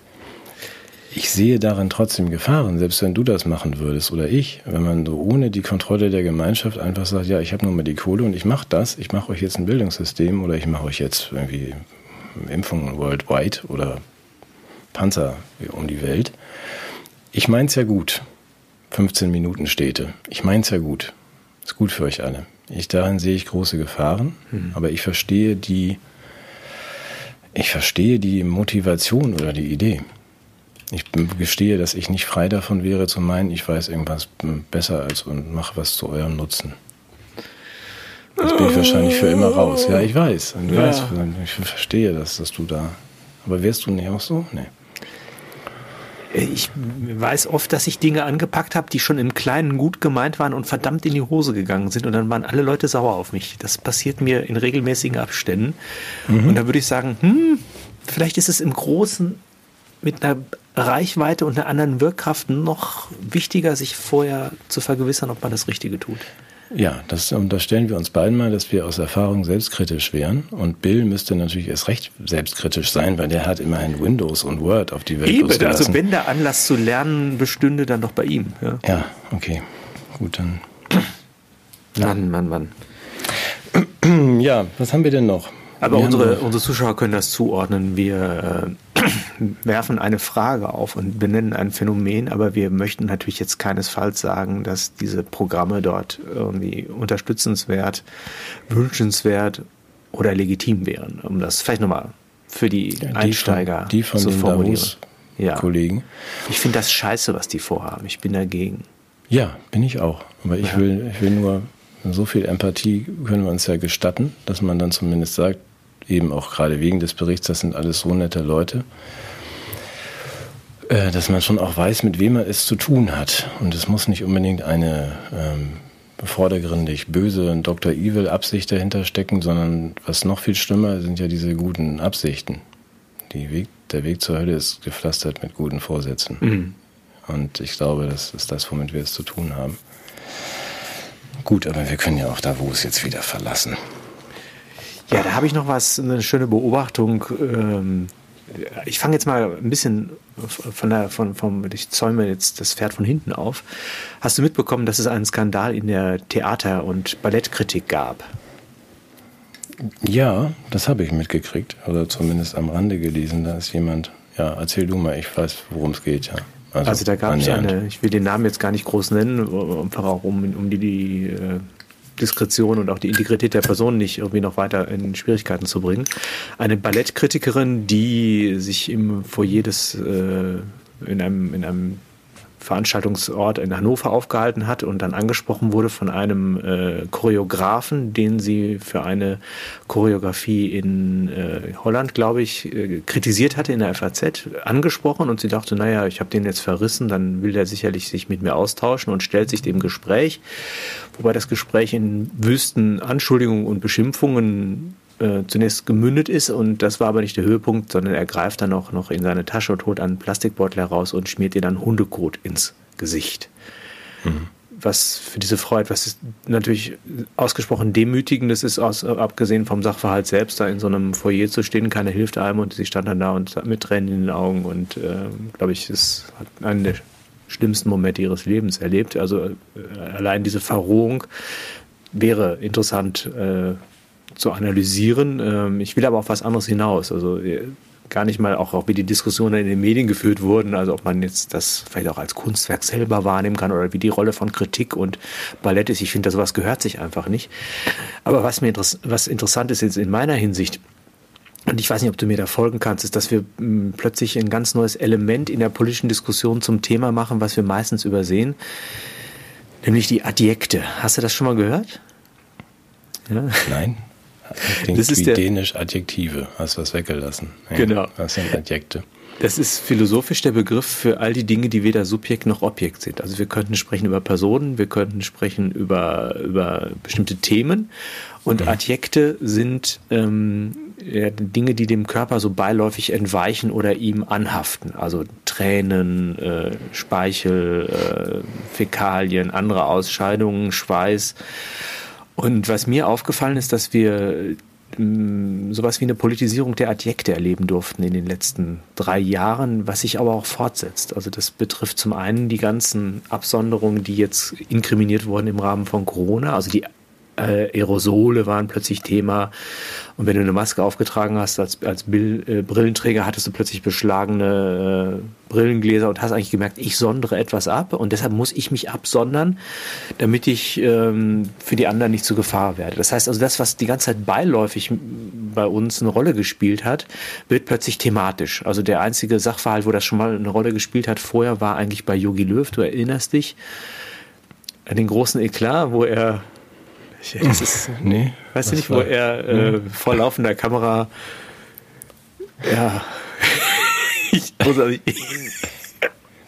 Ich sehe darin trotzdem Gefahren, selbst wenn du das machen würdest oder ich, wenn man so ohne die Kontrolle der Gemeinschaft einfach sagt, ja, ich habe nur mal die Kohle und ich mache das, ich mache euch jetzt ein Bildungssystem oder ich mache euch jetzt irgendwie Impfungen worldwide oder Panzer um die Welt. Ich meins ja gut. 15 Minuten Städte. Ich meins ja gut. Ist gut für euch alle. Ich, darin sehe ich große Gefahren, hm. aber ich verstehe die ich verstehe die Motivation oder die Idee. Ich gestehe, dass ich nicht frei davon wäre zu meinen, ich weiß irgendwas besser als und mache was zu eurem Nutzen. Jetzt bin ich wahrscheinlich für immer raus. Ja, ich weiß. Ich, ja. weiß, ich verstehe das, dass du da. Aber wärst du nicht auch so? Nee. Ich weiß oft, dass ich Dinge angepackt habe, die schon im Kleinen gut gemeint waren und verdammt in die Hose gegangen sind und dann waren alle Leute sauer auf mich. Das passiert mir in regelmäßigen Abständen. Mhm. Und da würde ich sagen, hm, vielleicht ist es im Großen mit einer Reichweite und einer anderen Wirkkraft noch wichtiger, sich vorher zu vergewissern, ob man das Richtige tut. Ja, das unterstellen wir uns beiden mal, dass wir aus Erfahrung selbstkritisch wären. Und Bill müsste natürlich erst recht selbstkritisch sein, weil der hat immerhin Windows und Word auf die Welt Eben, losgelassen. also wenn der Anlass zu lernen bestünde, dann doch bei ihm. Ja, ja okay. Gut, dann. Mann, Mann, Mann. Ja, was haben wir denn noch? Aber unsere, unsere Zuschauer können das zuordnen. Wir äh, werfen eine Frage auf und benennen ein Phänomen, aber wir möchten natürlich jetzt keinesfalls sagen, dass diese Programme dort irgendwie unterstützenswert, wünschenswert oder legitim wären. Um das vielleicht nochmal für die, ja, die Einsteiger von, die von zu formulieren. Ja. Kollegen. Ich finde das scheiße, was die vorhaben. Ich bin dagegen. Ja, bin ich auch. Aber ich, ja. will, ich will nur, so viel Empathie können wir uns ja gestatten, dass man dann zumindest sagt, eben auch gerade wegen des Berichts, das sind alles so nette Leute, äh, dass man schon auch weiß, mit wem man es zu tun hat. Und es muss nicht unbedingt eine ähm, vordergründig böse Dr. Evil Absicht dahinter stecken, sondern was noch viel schlimmer sind ja diese guten Absichten. Die Weg, der Weg zur Hölle ist gepflastert mit guten Vorsätzen. Mhm. Und ich glaube, das ist das, womit wir es zu tun haben. Gut, aber wir können ja auch da, wo es jetzt wieder verlassen. Ja, da habe ich noch was, eine schöne Beobachtung. Ähm, ich fange jetzt mal ein bisschen von der, von, vom, ich zäume jetzt das Pferd von hinten auf. Hast du mitbekommen, dass es einen Skandal in der Theater- und Ballettkritik gab? Ja, das habe ich mitgekriegt oder zumindest am Rande gelesen. Da ist jemand, ja, erzähl du mal, ich weiß, worum es geht, ja. Also, also da gab es eine, ich will den Namen jetzt gar nicht groß nennen, einfach auch um, um die, die äh, Diskretion und auch die Integrität der Person nicht irgendwie noch weiter in Schwierigkeiten zu bringen. Eine Ballettkritikerin, die sich im Foyer des, äh, in einem, in einem Veranstaltungsort in Hannover aufgehalten hat und dann angesprochen wurde von einem äh, Choreografen, den sie für eine Choreografie in äh, Holland, glaube ich, äh, kritisiert hatte in der FAZ, angesprochen und sie dachte, naja, ich habe den jetzt verrissen, dann will der sicherlich sich mit mir austauschen und stellt sich dem Gespräch, wobei das Gespräch in wüsten Anschuldigungen und Beschimpfungen äh, zunächst gemündet ist und das war aber nicht der Höhepunkt, sondern er greift dann auch noch in seine Tasche und holt einen Plastikbeutel heraus und schmiert ihr dann Hundekot ins Gesicht. Mhm. Was für diese Frau etwas natürlich ausgesprochen demütigendes ist, aus, abgesehen vom Sachverhalt selbst, da in so einem Foyer zu stehen, keiner hilft einem und sie stand dann da und mit Tränen in den Augen und äh, glaube ich, es hat einen der schlimmsten Momente ihres Lebens erlebt. Also äh, allein diese Verrohung wäre interessant äh, zu analysieren. Ähm, ich will aber auf was anderes hinaus. Also äh, gar nicht mal auch, auch wie die Diskussionen in den Medien geführt wurden, also ob man jetzt das vielleicht auch als Kunstwerk selber wahrnehmen kann oder wie die Rolle von Kritik und Ballett ist. Ich finde, sowas gehört sich einfach nicht. Aber was mir was interessant ist jetzt in meiner Hinsicht, und ich weiß nicht, ob du mir da folgen kannst, ist, dass wir hm, plötzlich ein ganz neues Element in der politischen Diskussion zum Thema machen, was wir meistens übersehen, nämlich die Adjekte. Hast du das schon mal gehört? Ja? Nein. Das ist wie der, dänisch Adjektive. Hast was weggelassen. Ja, genau. Das sind Adjekte. Das ist philosophisch der Begriff für all die Dinge, die weder Subjekt noch Objekt sind. Also wir könnten sprechen über Personen, wir könnten sprechen über, über bestimmte Themen und mhm. Adjekte sind ähm, ja, Dinge, die dem Körper so beiläufig entweichen oder ihm anhaften. Also Tränen, äh, Speichel, äh, Fäkalien, andere Ausscheidungen, Schweiß. Und was mir aufgefallen ist, dass wir mm, sowas wie eine Politisierung der Adjekte erleben durften in den letzten drei Jahren, was sich aber auch fortsetzt. Also das betrifft zum einen die ganzen Absonderungen, die jetzt inkriminiert wurden im Rahmen von Corona, also die Aerosole waren plötzlich Thema. Und wenn du eine Maske aufgetragen hast als, als Bill, äh, Brillenträger, hattest du plötzlich beschlagene äh, Brillengläser und hast eigentlich gemerkt, ich sondere etwas ab und deshalb muss ich mich absondern, damit ich ähm, für die anderen nicht zur Gefahr werde. Das heißt also, das, was die ganze Zeit beiläufig bei uns eine Rolle gespielt hat, wird plötzlich thematisch. Also der einzige Sachverhalt, wo das schon mal eine Rolle gespielt hat vorher, war eigentlich bei Yogi Löw. Du erinnerst dich an den großen Eklat, wo er das ist, nee. Weißt du nicht, wo er äh, vor laufender Kamera. Ja. ich,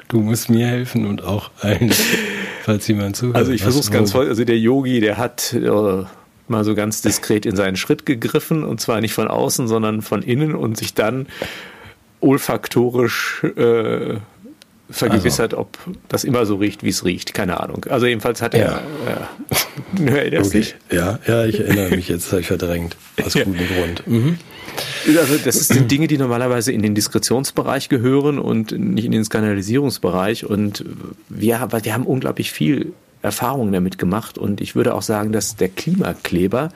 du musst mir helfen und auch allen, falls jemand zuhört. Also ich versuche es ganz voll. Also der Yogi, der hat äh, mal so ganz diskret in seinen Schritt gegriffen und zwar nicht von außen, sondern von innen und sich dann olfaktorisch äh, vergewissert, also. ob das immer so riecht, wie es riecht. Keine Ahnung. Also jedenfalls hat er. Ja, ja. erinnerst okay. Ja, ja, ich erinnere mich jetzt, habe ich verdrängt. Aus gutem Grund. Mhm. Also das sind Dinge, die normalerweise in den Diskretionsbereich gehören und nicht in den Skandalisierungsbereich. Und wir, wir haben unglaublich viel Erfahrung damit gemacht. Und ich würde auch sagen, dass der Klimakleber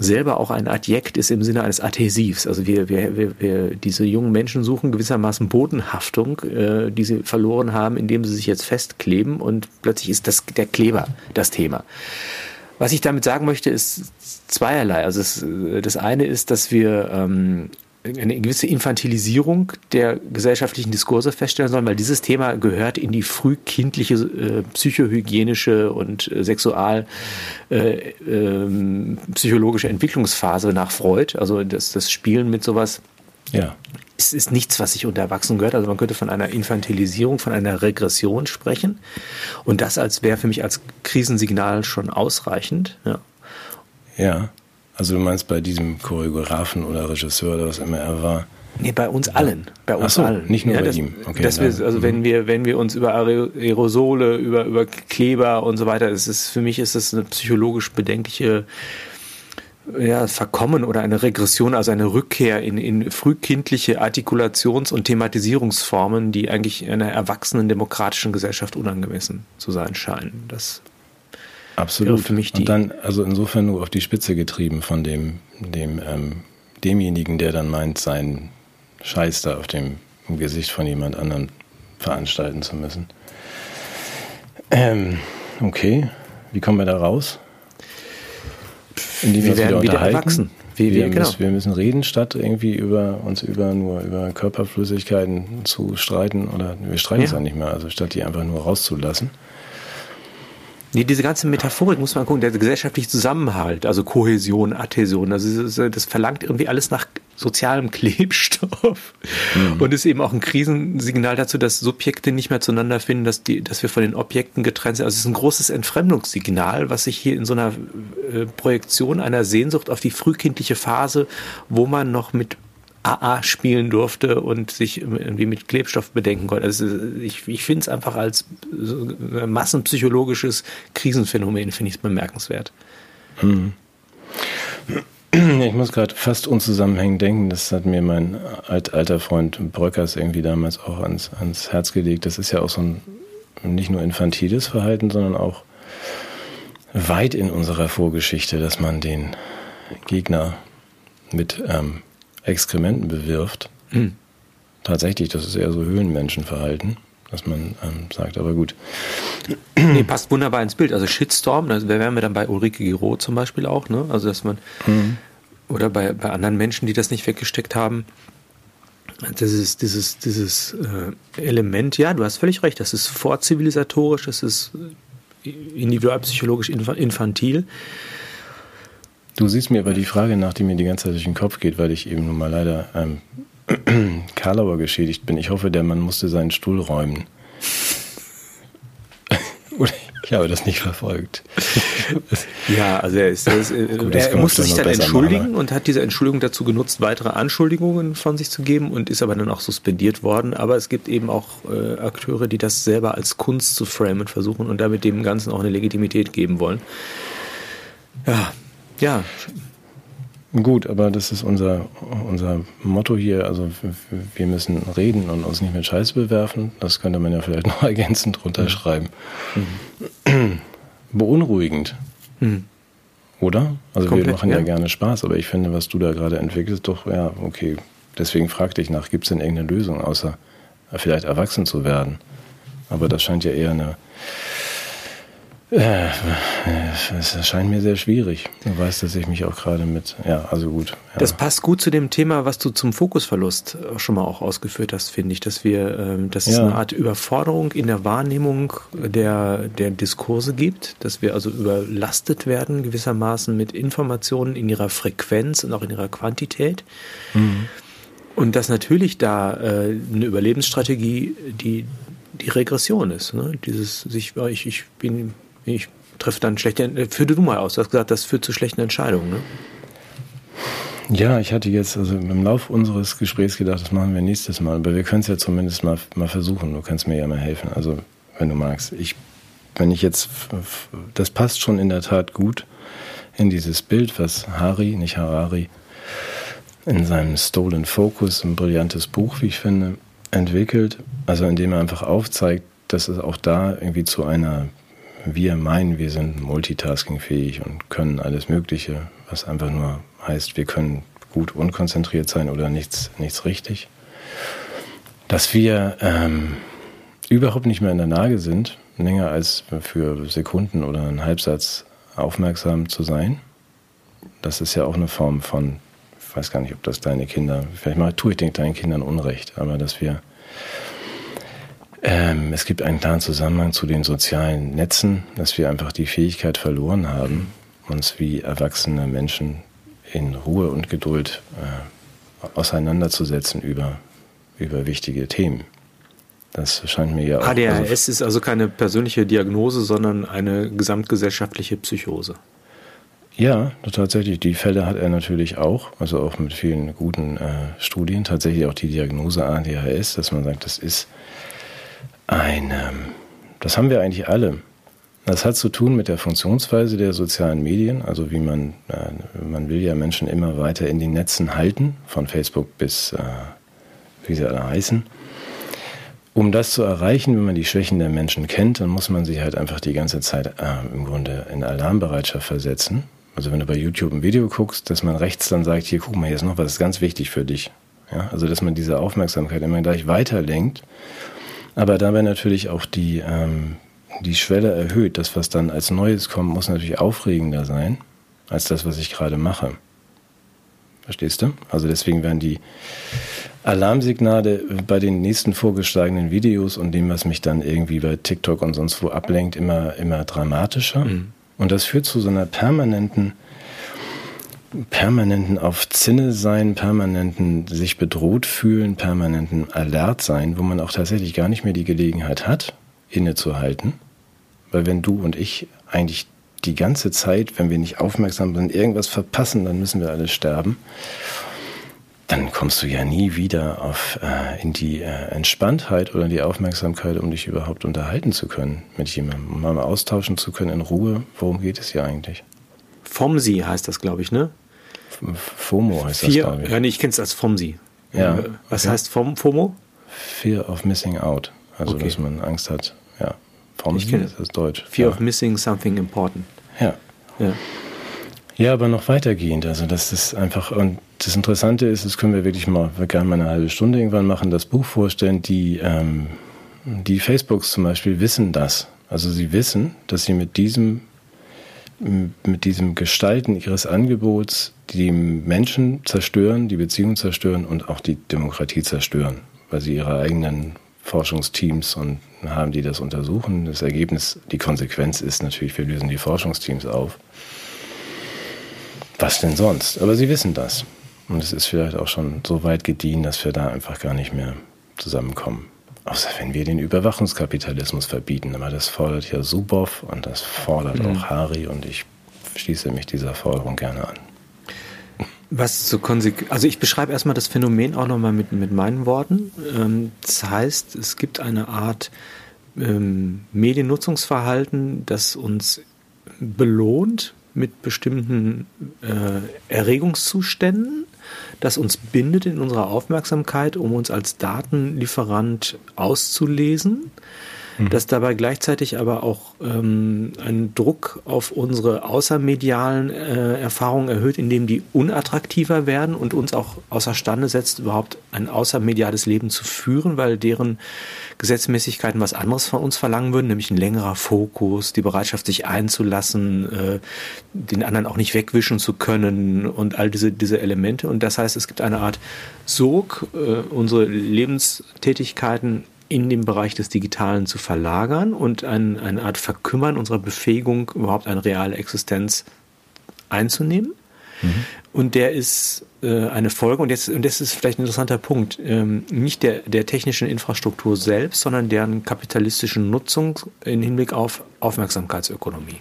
selber auch ein Adjekt ist im Sinne eines Adhäsivs. Also wir, wir, wir, wir diese jungen Menschen suchen gewissermaßen Bodenhaftung, äh, die sie verloren haben, indem sie sich jetzt festkleben und plötzlich ist das der Kleber das Thema. Was ich damit sagen möchte, ist zweierlei. Also es, das eine ist, dass wir ähm, eine gewisse Infantilisierung der gesellschaftlichen Diskurse feststellen sollen, weil dieses Thema gehört in die frühkindliche äh, psychohygienische und äh, sexual äh, ähm, psychologische Entwicklungsphase nach Freud. Also das, das Spielen mit sowas ja. ist, ist nichts, was sich unter Erwachsenen gehört. Also man könnte von einer Infantilisierung, von einer Regression sprechen. Und das als wäre für mich als Krisensignal schon ausreichend. Ja. Ja. Also du meinst bei diesem Choreografen oder Regisseur oder was immer er war? Nee, bei uns allen. Bei uns so, allen. Nicht nur ja, bei das, ihm. Okay, dass wir, also mhm. wenn wir, wenn wir uns über Aerosole, über, über Kleber und so weiter, es ist, für mich ist das eine psychologisch bedenkliche ja, Verkommen oder eine Regression, also eine Rückkehr in, in frühkindliche Artikulations- und Thematisierungsformen, die eigentlich einer erwachsenen demokratischen Gesellschaft unangemessen zu sein scheinen. Das Absolut. Für mich die und dann, also insofern nur auf die Spitze getrieben von dem, dem, ähm, demjenigen, der dann meint, seinen Scheiß da auf dem Gesicht von jemand anderem veranstalten zu müssen. Ähm, okay, wie kommen wir da raus? Indem wir, wir werden wieder, wieder erwachsen. Wir, wir, genau. müssen, wir, müssen, reden, statt irgendwie über uns über nur über Körperflüssigkeiten zu streiten oder wir streiten es ja nicht mehr, also statt die einfach nur rauszulassen. Nee, diese ganze Metaphorik muss man gucken, der gesellschaftliche Zusammenhalt, also Kohäsion, Adhäsion, also das verlangt irgendwie alles nach sozialem Klebstoff mhm. und ist eben auch ein Krisensignal dazu, dass Subjekte nicht mehr zueinander finden, dass, die, dass wir von den Objekten getrennt sind. Also es ist ein großes Entfremdungssignal, was sich hier in so einer äh, Projektion einer Sehnsucht auf die frühkindliche Phase, wo man noch mit AA spielen durfte und sich irgendwie mit Klebstoff bedenken konnte. Also ich, ich finde es einfach als massenpsychologisches Krisenphänomen, finde ich es bemerkenswert. Hm. Ich muss gerade fast unzusammenhängend denken, das hat mir mein alt, alter Freund Bröckers irgendwie damals auch ans, ans Herz gelegt. Das ist ja auch so ein nicht nur infantiles Verhalten, sondern auch weit in unserer Vorgeschichte, dass man den Gegner mit ähm, Exkrementen bewirft. Mhm. Tatsächlich, das ist eher so Höhlenmenschenverhalten, dass man ähm, sagt, aber gut. Nee, passt wunderbar ins Bild. Also Shitstorm, da wären wir dann bei Ulrike Giro zum Beispiel auch, ne? Also dass man mhm. oder bei, bei anderen Menschen, die das nicht weggesteckt haben. Das ist dieses, dieses äh, Element, ja, du hast völlig recht, das ist vorzivilisatorisch, das ist individualpsychologisch infantil. Du siehst mir aber die Frage nach, die mir die ganze Zeit durch den Kopf geht, weil ich eben nun mal leider ähm, Karlauer geschädigt bin. Ich hoffe, der Mann musste seinen Stuhl räumen. Oder ich habe das nicht verfolgt. ja, also er, ist, er, ist, Gut, er musste sich dann entschuldigen machen. und hat diese Entschuldigung dazu genutzt, weitere Anschuldigungen von sich zu geben und ist aber dann auch suspendiert worden. Aber es gibt eben auch äh, Akteure, die das selber als Kunst zu framen versuchen und damit dem Ganzen auch eine Legitimität geben wollen. Ja, ja. Gut, aber das ist unser, unser Motto hier. Also wir müssen reden und uns nicht mit Scheiße bewerfen. Das könnte man ja vielleicht noch ergänzend drunter schreiben. Mhm. Beunruhigend. Mhm. Oder? Also Komplett, wir machen ja. ja. gerne Spaß, aber ich finde, was du da gerade entwickelst, doch, ja, okay. Deswegen fragte ich nach, gibt es denn irgendeine Lösung, außer vielleicht erwachsen zu werden? Aber das scheint ja eher eine äh, es erscheint mir sehr schwierig. Du weißt, dass ich mich auch gerade mit, ja, also gut. Ja. Das passt gut zu dem Thema, was du zum Fokusverlust schon mal auch ausgeführt hast, finde ich, dass wir, ähm, dass ja. es eine Art Überforderung in der Wahrnehmung der, der Diskurse gibt, dass wir also überlastet werden gewissermaßen mit Informationen in ihrer Frequenz und auch in ihrer Quantität. Mhm. Und dass natürlich da äh, eine Überlebensstrategie die die Regression ist. Ne? Dieses sich, ich, ich bin ich treffe dann schlechte, äh, führ du mal aus, du hast gesagt, das führt zu schlechten Entscheidungen, ne? Ja, ich hatte jetzt also im Laufe unseres Gesprächs gedacht, das machen wir nächstes Mal, aber wir können es ja zumindest mal, mal versuchen. Du kannst mir ja mal helfen, also wenn du magst. Ich, wenn ich jetzt, das passt schon in der Tat gut in dieses Bild, was Hari, nicht Harari, in seinem Stolen Focus, ein brillantes Buch, wie ich finde, entwickelt. Also indem er einfach aufzeigt, dass es auch da irgendwie zu einer wir meinen, wir sind multitaskingfähig und können alles Mögliche, was einfach nur heißt, wir können gut unkonzentriert sein oder nichts, nichts richtig. Dass wir ähm, überhaupt nicht mehr in der Lage sind, länger als für Sekunden oder einen Halbsatz aufmerksam zu sein. Das ist ja auch eine Form von, ich weiß gar nicht, ob das deine Kinder, vielleicht mal tue ich den deinen Kindern Unrecht, aber dass wir ähm, es gibt einen klaren Zusammenhang zu den sozialen Netzen, dass wir einfach die Fähigkeit verloren haben, uns wie erwachsene Menschen in Ruhe und Geduld äh, auseinanderzusetzen über, über wichtige Themen. Das scheint mir ja auch. ADHS also, ist also keine persönliche Diagnose, sondern eine gesamtgesellschaftliche Psychose. Ja, tatsächlich. Die Fälle hat er natürlich auch, also auch mit vielen guten äh, Studien. Tatsächlich auch die Diagnose ADHS, dass man sagt, das ist ein, das haben wir eigentlich alle. Das hat zu tun mit der Funktionsweise der sozialen Medien, also wie man, äh, man will ja Menschen immer weiter in den Netzen halten, von Facebook bis, äh, wie sie alle heißen. Um das zu erreichen, wenn man die Schwächen der Menschen kennt, dann muss man sich halt einfach die ganze Zeit äh, im Grunde in Alarmbereitschaft versetzen. Also wenn du bei YouTube ein Video guckst, dass man rechts dann sagt, hier guck mal, hier ist noch was ganz wichtig für dich. Ja, also dass man diese Aufmerksamkeit immer gleich weiterlenkt, aber dabei natürlich auch die, ähm, die Schwelle erhöht. Das, was dann als Neues kommt, muss natürlich aufregender sein als das, was ich gerade mache. Verstehst du? Also deswegen werden die Alarmsignale bei den nächsten vorgeschlagenen Videos und dem, was mich dann irgendwie bei TikTok und sonst wo ablenkt, immer, immer dramatischer. Mhm. Und das führt zu so einer permanenten, permanenten auf Zinne sein, permanenten sich bedroht fühlen, permanenten Alert sein, wo man auch tatsächlich gar nicht mehr die Gelegenheit hat, innezuhalten. Weil wenn du und ich eigentlich die ganze Zeit, wenn wir nicht aufmerksam sind, irgendwas verpassen, dann müssen wir alle sterben dann kommst du ja nie wieder auf, äh, in die äh, Entspanntheit oder die Aufmerksamkeit, um dich überhaupt unterhalten zu können mit jemandem, um mal austauschen zu können in Ruhe. Worum geht es hier eigentlich? FOMSI heißt das, glaube ich, ne? FOMO heißt Fear, das, glaube ich. Ja, nee, ich kenne es als FOMSI. Ja. Äh, was okay. heißt FOMO? Fear of Missing Out. Also, okay. dass man Angst hat. Ja. FOMSI ich ist das Deutsch. Fear ja. of Missing Something Important. Ja. Ja. Ja, aber noch weitergehend. Also das ist einfach, und das Interessante ist, das können wir wirklich mal, wir gerne mal eine halbe Stunde irgendwann machen, das Buch vorstellen, die, ähm, die Facebooks zum Beispiel wissen das. Also sie wissen, dass sie mit diesem, mit diesem Gestalten ihres Angebots die Menschen zerstören, die Beziehungen zerstören und auch die Demokratie zerstören, weil sie ihre eigenen Forschungsteams und haben, die das untersuchen. Das Ergebnis, die Konsequenz ist natürlich, wir lösen die Forschungsteams auf. Was denn sonst? Aber sie wissen das. Und es ist vielleicht auch schon so weit gediehen, dass wir da einfach gar nicht mehr zusammenkommen. Außer wenn wir den Überwachungskapitalismus verbieten. Aber das fordert ja Suboff und das fordert mhm. auch Hari und ich schließe mich dieser Forderung gerne an. Was zu konsequent, also ich beschreibe erstmal das Phänomen auch nochmal mit, mit meinen Worten. Ähm, das heißt, es gibt eine Art ähm, Mediennutzungsverhalten, das uns belohnt, mit bestimmten äh, Erregungszuständen, das uns bindet in unserer Aufmerksamkeit, um uns als Datenlieferant auszulesen mhm. das dabei gleichzeitig aber auch ähm, einen Druck auf unsere außermedialen äh, Erfahrungen erhöht, indem die unattraktiver werden und uns auch außerstande setzt, überhaupt ein außermediales Leben zu führen, weil deren Gesetzmäßigkeiten was anderes von uns verlangen würden, nämlich ein längerer Fokus, die Bereitschaft, sich einzulassen, äh, den anderen auch nicht wegwischen zu können und all diese, diese Elemente. Und das heißt, es gibt eine Art Sog, äh, unsere Lebenstätigkeiten in den Bereich des Digitalen zu verlagern und ein, eine Art Verkümmern unserer Befähigung, überhaupt eine reale Existenz einzunehmen. Mhm. Und der ist äh, eine Folge, und jetzt, und das ist vielleicht ein interessanter Punkt, ähm, nicht der, der technischen Infrastruktur selbst, sondern deren kapitalistischen Nutzung im Hinblick auf Aufmerksamkeitsökonomie.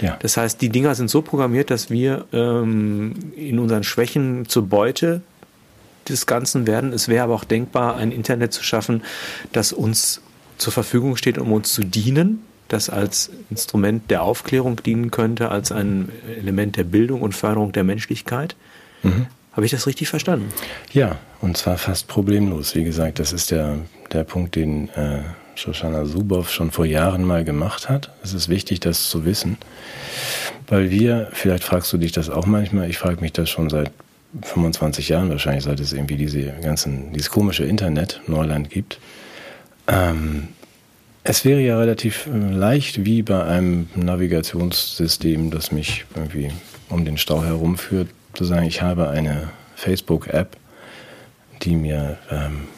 Ja. Das heißt, die Dinger sind so programmiert, dass wir ähm, in unseren Schwächen zur Beute des Ganzen werden. Es wäre aber auch denkbar, ein Internet zu schaffen, das uns zur Verfügung steht, um uns zu dienen, das als Instrument der Aufklärung dienen könnte, als ein Element der Bildung und Förderung der Menschlichkeit. Mhm. Habe ich das richtig verstanden? Ja, und zwar fast problemlos. Wie gesagt, das ist der, der Punkt, den äh, Shoshana Zuboff schon vor Jahren mal gemacht hat. Es ist wichtig, das zu wissen, weil wir, vielleicht fragst du dich das auch manchmal, ich frage mich das schon seit 25 Jahren wahrscheinlich, seit es irgendwie diese ganzen, dieses komische Internet Neuland gibt. Ähm, es wäre ja relativ äh, leicht, wie bei einem Navigationssystem, das mich irgendwie um den Stau herumführt, zu ich habe eine Facebook-App, die mir, ähm,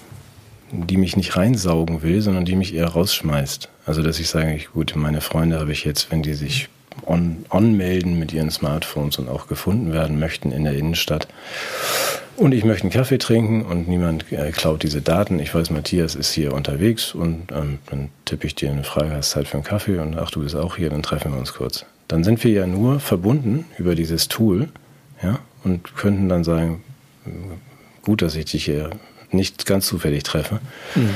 die mich nicht reinsaugen will, sondern die mich eher rausschmeißt. Also dass ich sage, gut, meine Freunde habe ich jetzt, wenn die sich on, anmelden mit ihren Smartphones und auch gefunden werden möchten in der Innenstadt. Und ich möchte einen Kaffee trinken und niemand äh, klaut diese Daten. Ich weiß, Matthias ist hier unterwegs und ähm, dann tippe ich dir eine Frage, hast Zeit für einen Kaffee und ach, du bist auch hier, dann treffen wir uns kurz. Dann sind wir ja nur verbunden über dieses Tool, ja, und könnten dann sagen, gut, dass ich dich hier nicht ganz zufällig treffe. Mhm.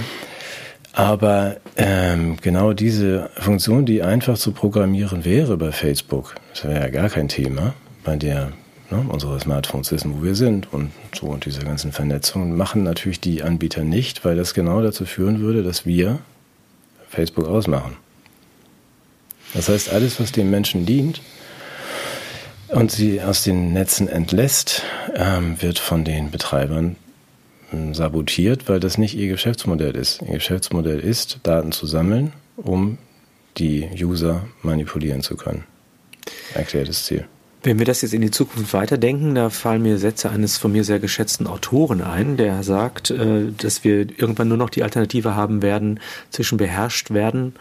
Aber ähm, genau diese Funktion, die einfach zu programmieren wäre bei Facebook, das wäre ja gar kein Thema, bei der ne, unsere Smartphones wissen, wo wir sind und so und diese ganzen Vernetzungen machen natürlich die Anbieter nicht, weil das genau dazu führen würde, dass wir Facebook ausmachen. Das heißt, alles, was den Menschen dient und sie aus den Netzen entlässt, ähm, wird von den Betreibern sabotiert, weil das nicht ihr Geschäftsmodell ist. Ihr Geschäftsmodell ist, Daten zu sammeln, um die User manipulieren zu können. Erklärtes Ziel. Wenn wir das jetzt in die Zukunft weiterdenken, da fallen mir Sätze eines von mir sehr geschätzten Autoren ein, der sagt, äh, dass wir irgendwann nur noch die Alternative haben werden zwischen beherrscht werden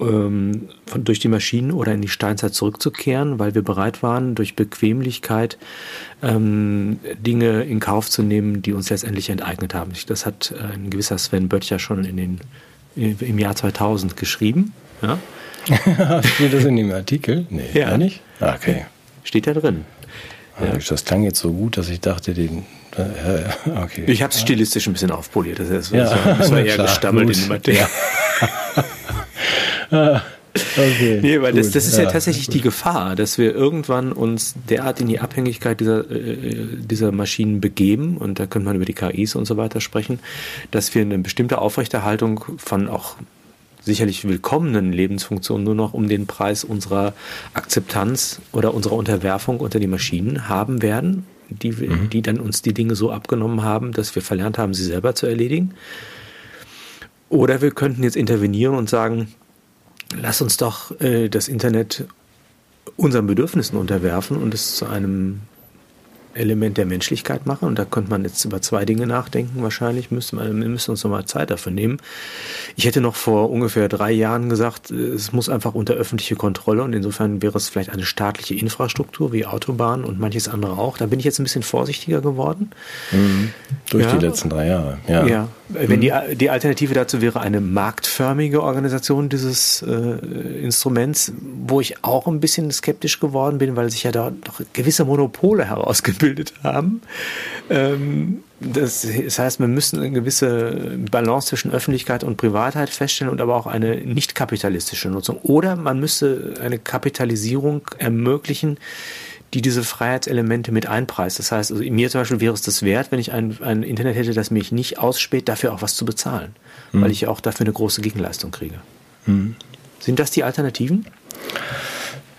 ähm, von, durch die Maschinen oder in die Steinzeit zurückzukehren, weil wir bereit waren, durch Bequemlichkeit ähm, Dinge in Kauf zu nehmen, die uns letztendlich enteignet haben. Das hat äh, ein gewisser Sven Böttcher schon in den, im Jahr 2000 geschrieben. Ja? Steht das in dem Artikel? Nee, ja. nicht? Ah, okay. Steht da drin. Ja. Das klang jetzt so gut, dass ich dachte, den. Äh, okay. Ich habe es stilistisch ein bisschen aufpoliert. Das, ist, das, war, das war eher klar, gestammelt gut. in dem Artikel. okay, nee, weil das, das ist ja, ja tatsächlich die Gefahr, dass wir irgendwann uns derart in die Abhängigkeit dieser, äh, dieser Maschinen begeben, und da könnte man über die KIs und so weiter sprechen, dass wir eine bestimmte Aufrechterhaltung von auch sicherlich willkommenen Lebensfunktionen nur noch um den Preis unserer Akzeptanz oder unserer Unterwerfung unter die Maschinen haben werden, die, mhm. die dann uns die Dinge so abgenommen haben, dass wir verlernt haben, sie selber zu erledigen. Oder wir könnten jetzt intervenieren und sagen, lass uns doch äh, das Internet unseren Bedürfnissen unterwerfen und es zu einem Element der Menschlichkeit machen. Und da könnte man jetzt über zwei Dinge nachdenken. Wahrscheinlich müsste man, wir müssen uns nochmal Zeit dafür nehmen. Ich hätte noch vor ungefähr drei Jahren gesagt, es muss einfach unter öffentliche Kontrolle und insofern wäre es vielleicht eine staatliche Infrastruktur wie Autobahnen und manches andere auch. Da bin ich jetzt ein bisschen vorsichtiger geworden. Mhm. Durch ja. die letzten drei Jahre. Ja. ja. Wenn die, die Alternative dazu wäre eine marktförmige Organisation dieses äh, Instruments, wo ich auch ein bisschen skeptisch geworden bin, weil sich ja da doch gewisse Monopole herausgebildet haben. Ähm, das, das, heißt, wir müssen eine gewisse Balance zwischen Öffentlichkeit und Privatheit feststellen und aber auch eine nicht kapitalistische Nutzung. Oder man müsste eine Kapitalisierung ermöglichen, die diese Freiheitselemente mit einpreist. Das heißt, also mir zum Beispiel wäre es das wert, wenn ich ein, ein Internet hätte, das mich nicht ausspäht, dafür auch was zu bezahlen, mhm. weil ich auch dafür eine große Gegenleistung kriege. Mhm. Sind das die Alternativen?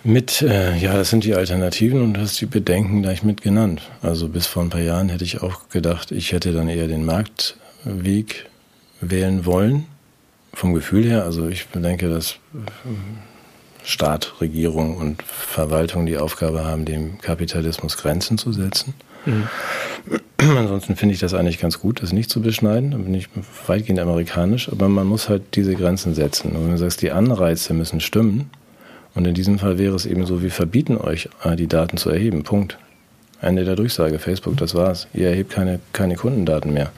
Mit, äh, ja, das sind die Alternativen und du hast die Bedenken gleich mit genannt. Also bis vor ein paar Jahren hätte ich auch gedacht, ich hätte dann eher den Marktweg wählen wollen. Vom Gefühl her, also ich denke, dass Staat, Regierung und Verwaltung die Aufgabe haben, dem Kapitalismus Grenzen zu setzen. Mhm. Ansonsten finde ich das eigentlich ganz gut, das nicht zu beschneiden. Da bin ich weitgehend amerikanisch, aber man muss halt diese Grenzen setzen. Und wenn du sagst, die Anreize müssen stimmen, und in diesem Fall wäre es eben so, wir verbieten euch, äh, die Daten zu erheben. Punkt. Ende der Durchsage. Facebook, das war's. Ihr erhebt keine, keine Kundendaten mehr.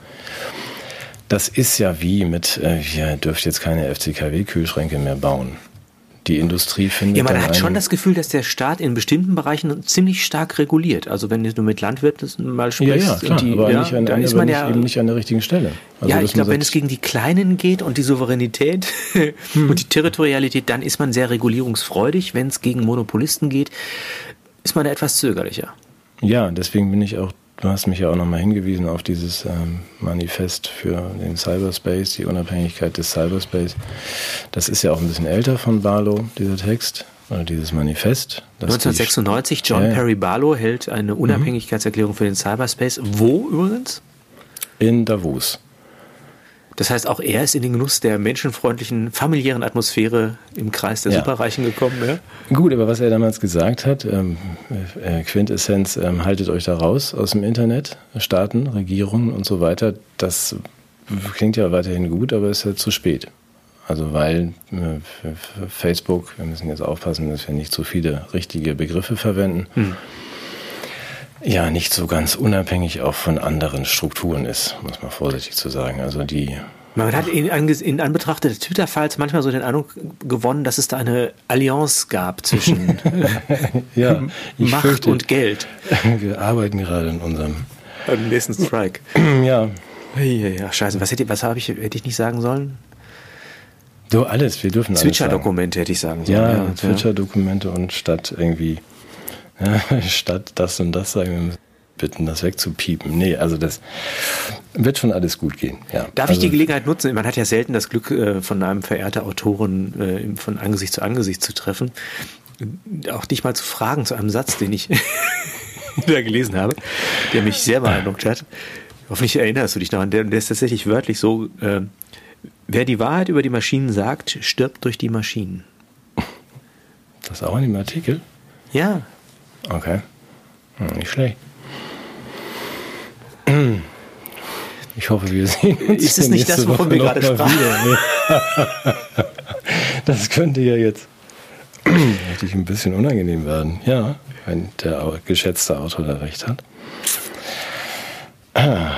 Das ist ja wie mit, äh, ihr dürft jetzt keine FCKW-Kühlschränke mehr bauen die Industrie findet. Ja, man hat schon das Gefühl, dass der Staat in bestimmten Bereichen ziemlich stark reguliert. Also wenn du mit Landwirten mal sprichst, ja, ja, klar, die, aber ja, nicht an, da ist man ja eben nicht an der richtigen Stelle. Also, ja, ich glaube, wenn es gegen die Kleinen geht und die Souveränität hm. und die Territorialität, dann ist man sehr regulierungsfreudig. Wenn es gegen Monopolisten geht, ist man etwas zögerlicher. Ja, deswegen bin ich auch Du hast mich ja auch nochmal hingewiesen auf dieses ähm, Manifest für den Cyberspace, die Unabhängigkeit des Cyberspace. Das ist ja auch ein bisschen älter von Barlow, dieser Text, oder dieses Manifest. 1996, John ja, Perry Barlow hält eine Unabhängigkeitserklärung für den Cyberspace. Wo übrigens? In Davos. Das heißt, auch er ist in den Genuss der menschenfreundlichen, familiären Atmosphäre im Kreis der ja. Superreichen gekommen. Ja? Gut, aber was er damals gesagt hat, ähm, äh, Quintessenz, ähm, haltet euch da raus aus dem Internet, Staaten, Regierungen und so weiter, das klingt ja weiterhin gut, aber ist ja zu spät. Also weil äh, Facebook, wir müssen jetzt aufpassen, dass wir nicht zu viele richtige Begriffe verwenden, hm. Ja nicht so ganz unabhängig auch von anderen Strukturen ist, muss man vorsichtig zu sagen. Also die man hat in, in Anbetracht des Twitter-Falls manchmal so den Eindruck gewonnen, dass es da eine Allianz gab zwischen ja, Macht fürchte, und Geld. Wir arbeiten gerade in unserem Am nächsten Strike. ja. Ja, scheiße. Was, hätte, was ich, hätte ich nicht sagen sollen? So alles, wir dürfen alles Zwitscher-Dokumente hätte ich sagen sollen. Ja, ja Zwitscher-Dokumente und statt irgendwie, statt das und das sagen, wir bitten, das wegzupiepen. Nee, also das wird schon alles gut gehen. Ja. Darf also, ich die Gelegenheit nutzen? Man hat ja selten das Glück, äh, von einem verehrten Autoren äh, von Angesicht zu Angesicht zu treffen. Auch dich mal zu fragen zu einem Satz, den ich da gelesen habe, der mich sehr beeindruckt hat. Hoffentlich erinnerst du dich noch an der, der ist tatsächlich wörtlich so, äh, wer die Wahrheit über die Maschinen sagt, stirbt durch die Maschinen. Das auch in dem Artikel? Ja. Okay. Hm, nicht schlecht. Ich hoffe, wir sehen uns. Ist es nicht das, wovon wir gerade sprachen? Das könnte ja jetzt richtig ein bisschen unangenehm werden. Ja, wenn der geschätzte Autor da recht hat. Ah,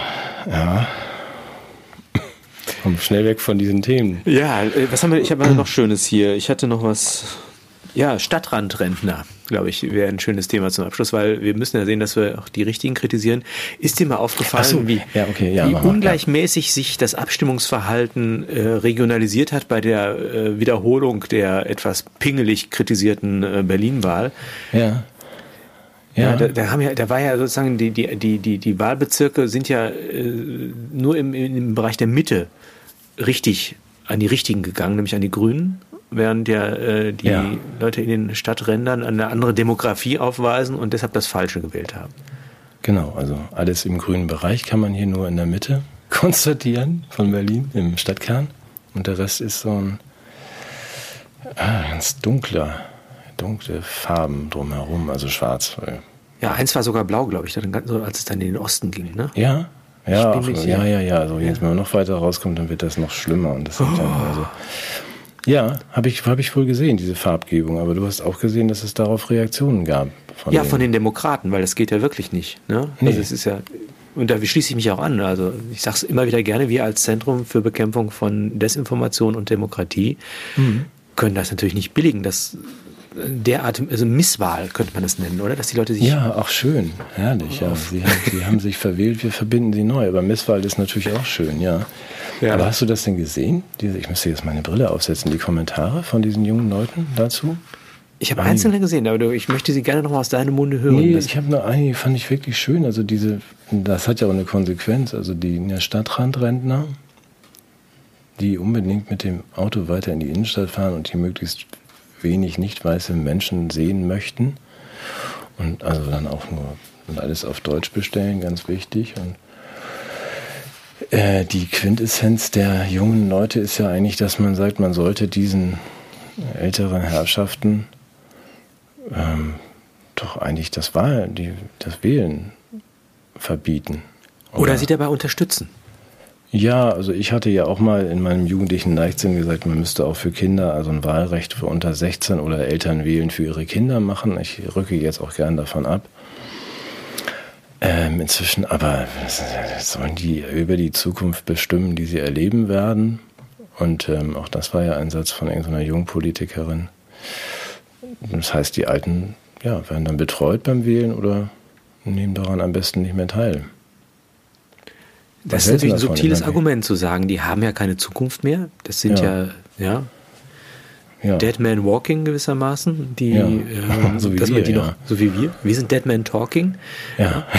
ja. Komm schnell weg von diesen Themen. Ja, äh, was haben wir? Ich habe noch Schönes hier. Ich hatte noch was. Ja, Stadtrandrentner, glaube ich, wäre ein schönes Thema zum Abschluss, weil wir müssen ja sehen, dass wir auch die Richtigen kritisieren. Ist dir mal aufgefallen, so, wie, ja, okay, ja, wie ungleichmäßig ja. sich das Abstimmungsverhalten äh, regionalisiert hat bei der äh, Wiederholung der etwas pingelig kritisierten äh, Berlin-Wahl? Ja. Ja, ja da, da, haben ja, da war ja sozusagen die, die, die, die, die Wahlbezirke sind ja äh, nur im, im Bereich der Mitte richtig an die richtigen gegangen, nämlich an die Grünen, während ja äh, die ja. Leute in den Stadträndern eine andere Demografie aufweisen und deshalb das Falsche gewählt haben. Genau, also alles im grünen Bereich kann man hier nur in der Mitte konstatieren von Berlin, im Stadtkern. Und der Rest ist so ein ah, ganz dunkler dunkle Farben drumherum, also schwarz. Ja, eins war sogar blau, glaube ich, als es dann in den Osten ging, ne? Ja, ja, auch, ja, ja, ja. Also jetzt, wenn man noch weiter rauskommt, dann wird das noch schlimmer. Und das oh. also, ja, habe ich, hab ich wohl gesehen, diese Farbgebung. Aber du hast auch gesehen, dass es darauf Reaktionen gab. Von ja, den von den Demokraten, weil das geht ja wirklich nicht. Ne? Nee. Also es ist ja, und da schließe ich mich auch an. Also ich sage es immer wieder gerne, wir als Zentrum für Bekämpfung von Desinformation und Demokratie mhm. können das natürlich nicht billigen. Das derart, also Misswahl könnte man das nennen, oder? Dass die Leute sich. Ja, auch schön, herrlich. Ja. Sie, haben, sie haben sich verwählt, wir verbinden sie neu. Aber Misswahl ist natürlich auch schön, ja. ja. Aber hast du das denn gesehen? Diese, ich müsste jetzt meine Brille aufsetzen, die Kommentare von diesen jungen Leuten dazu? Ich habe einzelne gesehen, aber ich möchte sie gerne noch mal aus deinem Munde hören. Nee, ich habe nur einige, fand ich wirklich schön. Also diese, das hat ja auch eine Konsequenz. Also die ja, Stadtrandrentner, die unbedingt mit dem Auto weiter in die Innenstadt fahren und hier möglichst wenig nicht weiße Menschen sehen möchten. Und also dann auch nur und alles auf Deutsch bestellen, ganz wichtig. Und äh, die Quintessenz der jungen Leute ist ja eigentlich, dass man sagt, man sollte diesen älteren Herrschaften ähm, doch eigentlich das Wahl, die, das Wählen verbieten. Oder, Oder sie dabei unterstützen. Ja, also ich hatte ja auch mal in meinem jugendlichen Leichtsinn gesagt, man müsste auch für Kinder also ein Wahlrecht für unter 16 oder Eltern wählen für ihre Kinder machen. Ich rücke jetzt auch gern davon ab. Ähm, inzwischen aber sollen die über die Zukunft bestimmen, die sie erleben werden. Und ähm, auch das war ja ein Satz von irgendeiner Jungpolitikerin. Das heißt, die Alten ja, werden dann betreut beim Wählen oder nehmen daran am besten nicht mehr teil. Das ist natürlich ein subtiles Argument zu sagen, die haben ja keine Zukunft mehr. Das sind ja, ja, ja. Dead Man Walking gewissermaßen, die, ja. äh, so wie dass wir, man die noch, so wie wir. Wir sind Dead Man Talking. Ja.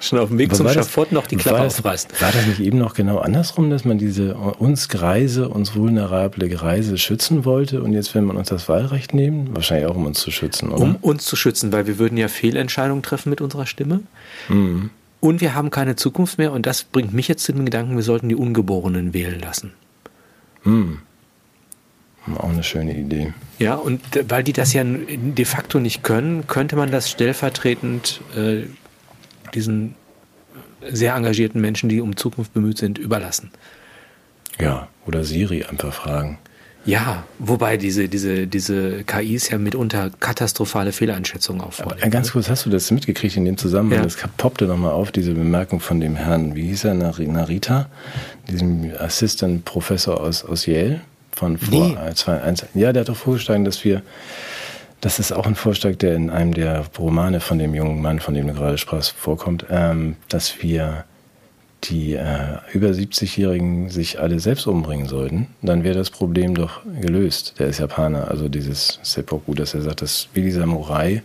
Schon auf dem Weg Aber zum Schafott noch die Klappe war das, aufreißt. War das nicht eben noch genau andersrum, dass man diese uns Greise, uns vulnerable Greise schützen wollte und jetzt will man uns das Wahlrecht nehmen? Wahrscheinlich auch, um uns zu schützen, oder? Um uns zu schützen, weil wir würden ja Fehlentscheidungen treffen mit unserer Stimme. Mhm. Und wir haben keine Zukunft mehr und das bringt mich jetzt zu dem Gedanken, wir sollten die Ungeborenen wählen lassen. Hm. Auch eine schöne Idee. Ja, und weil die das ja de facto nicht können, könnte man das stellvertretend äh, diesen sehr engagierten Menschen, die um Zukunft bemüht sind, überlassen. Ja, oder Siri einfach fragen. Ja, wobei diese, diese, diese KIs ja mitunter katastrophale Fehleinschätzungen auffordern. Ja, ganz kurz, hast du das mitgekriegt in dem Zusammenhang? Ja. Das poppte nochmal auf, diese Bemerkung von dem Herrn, wie hieß er, Narita, diesem Assistant Professor aus, aus Yale von vor nee. zwei, eins, Ja, der hat doch vorgeschlagen, dass wir, das ist auch ein Vorschlag, der in einem der Romane von dem jungen Mann, von dem du gerade sprachst, vorkommt, ähm, dass wir die äh, über 70-Jährigen sich alle selbst umbringen sollten, dann wäre das Problem doch gelöst. Der ist Japaner, also dieses Seppuku, dass er sagt, dass wie die Samurai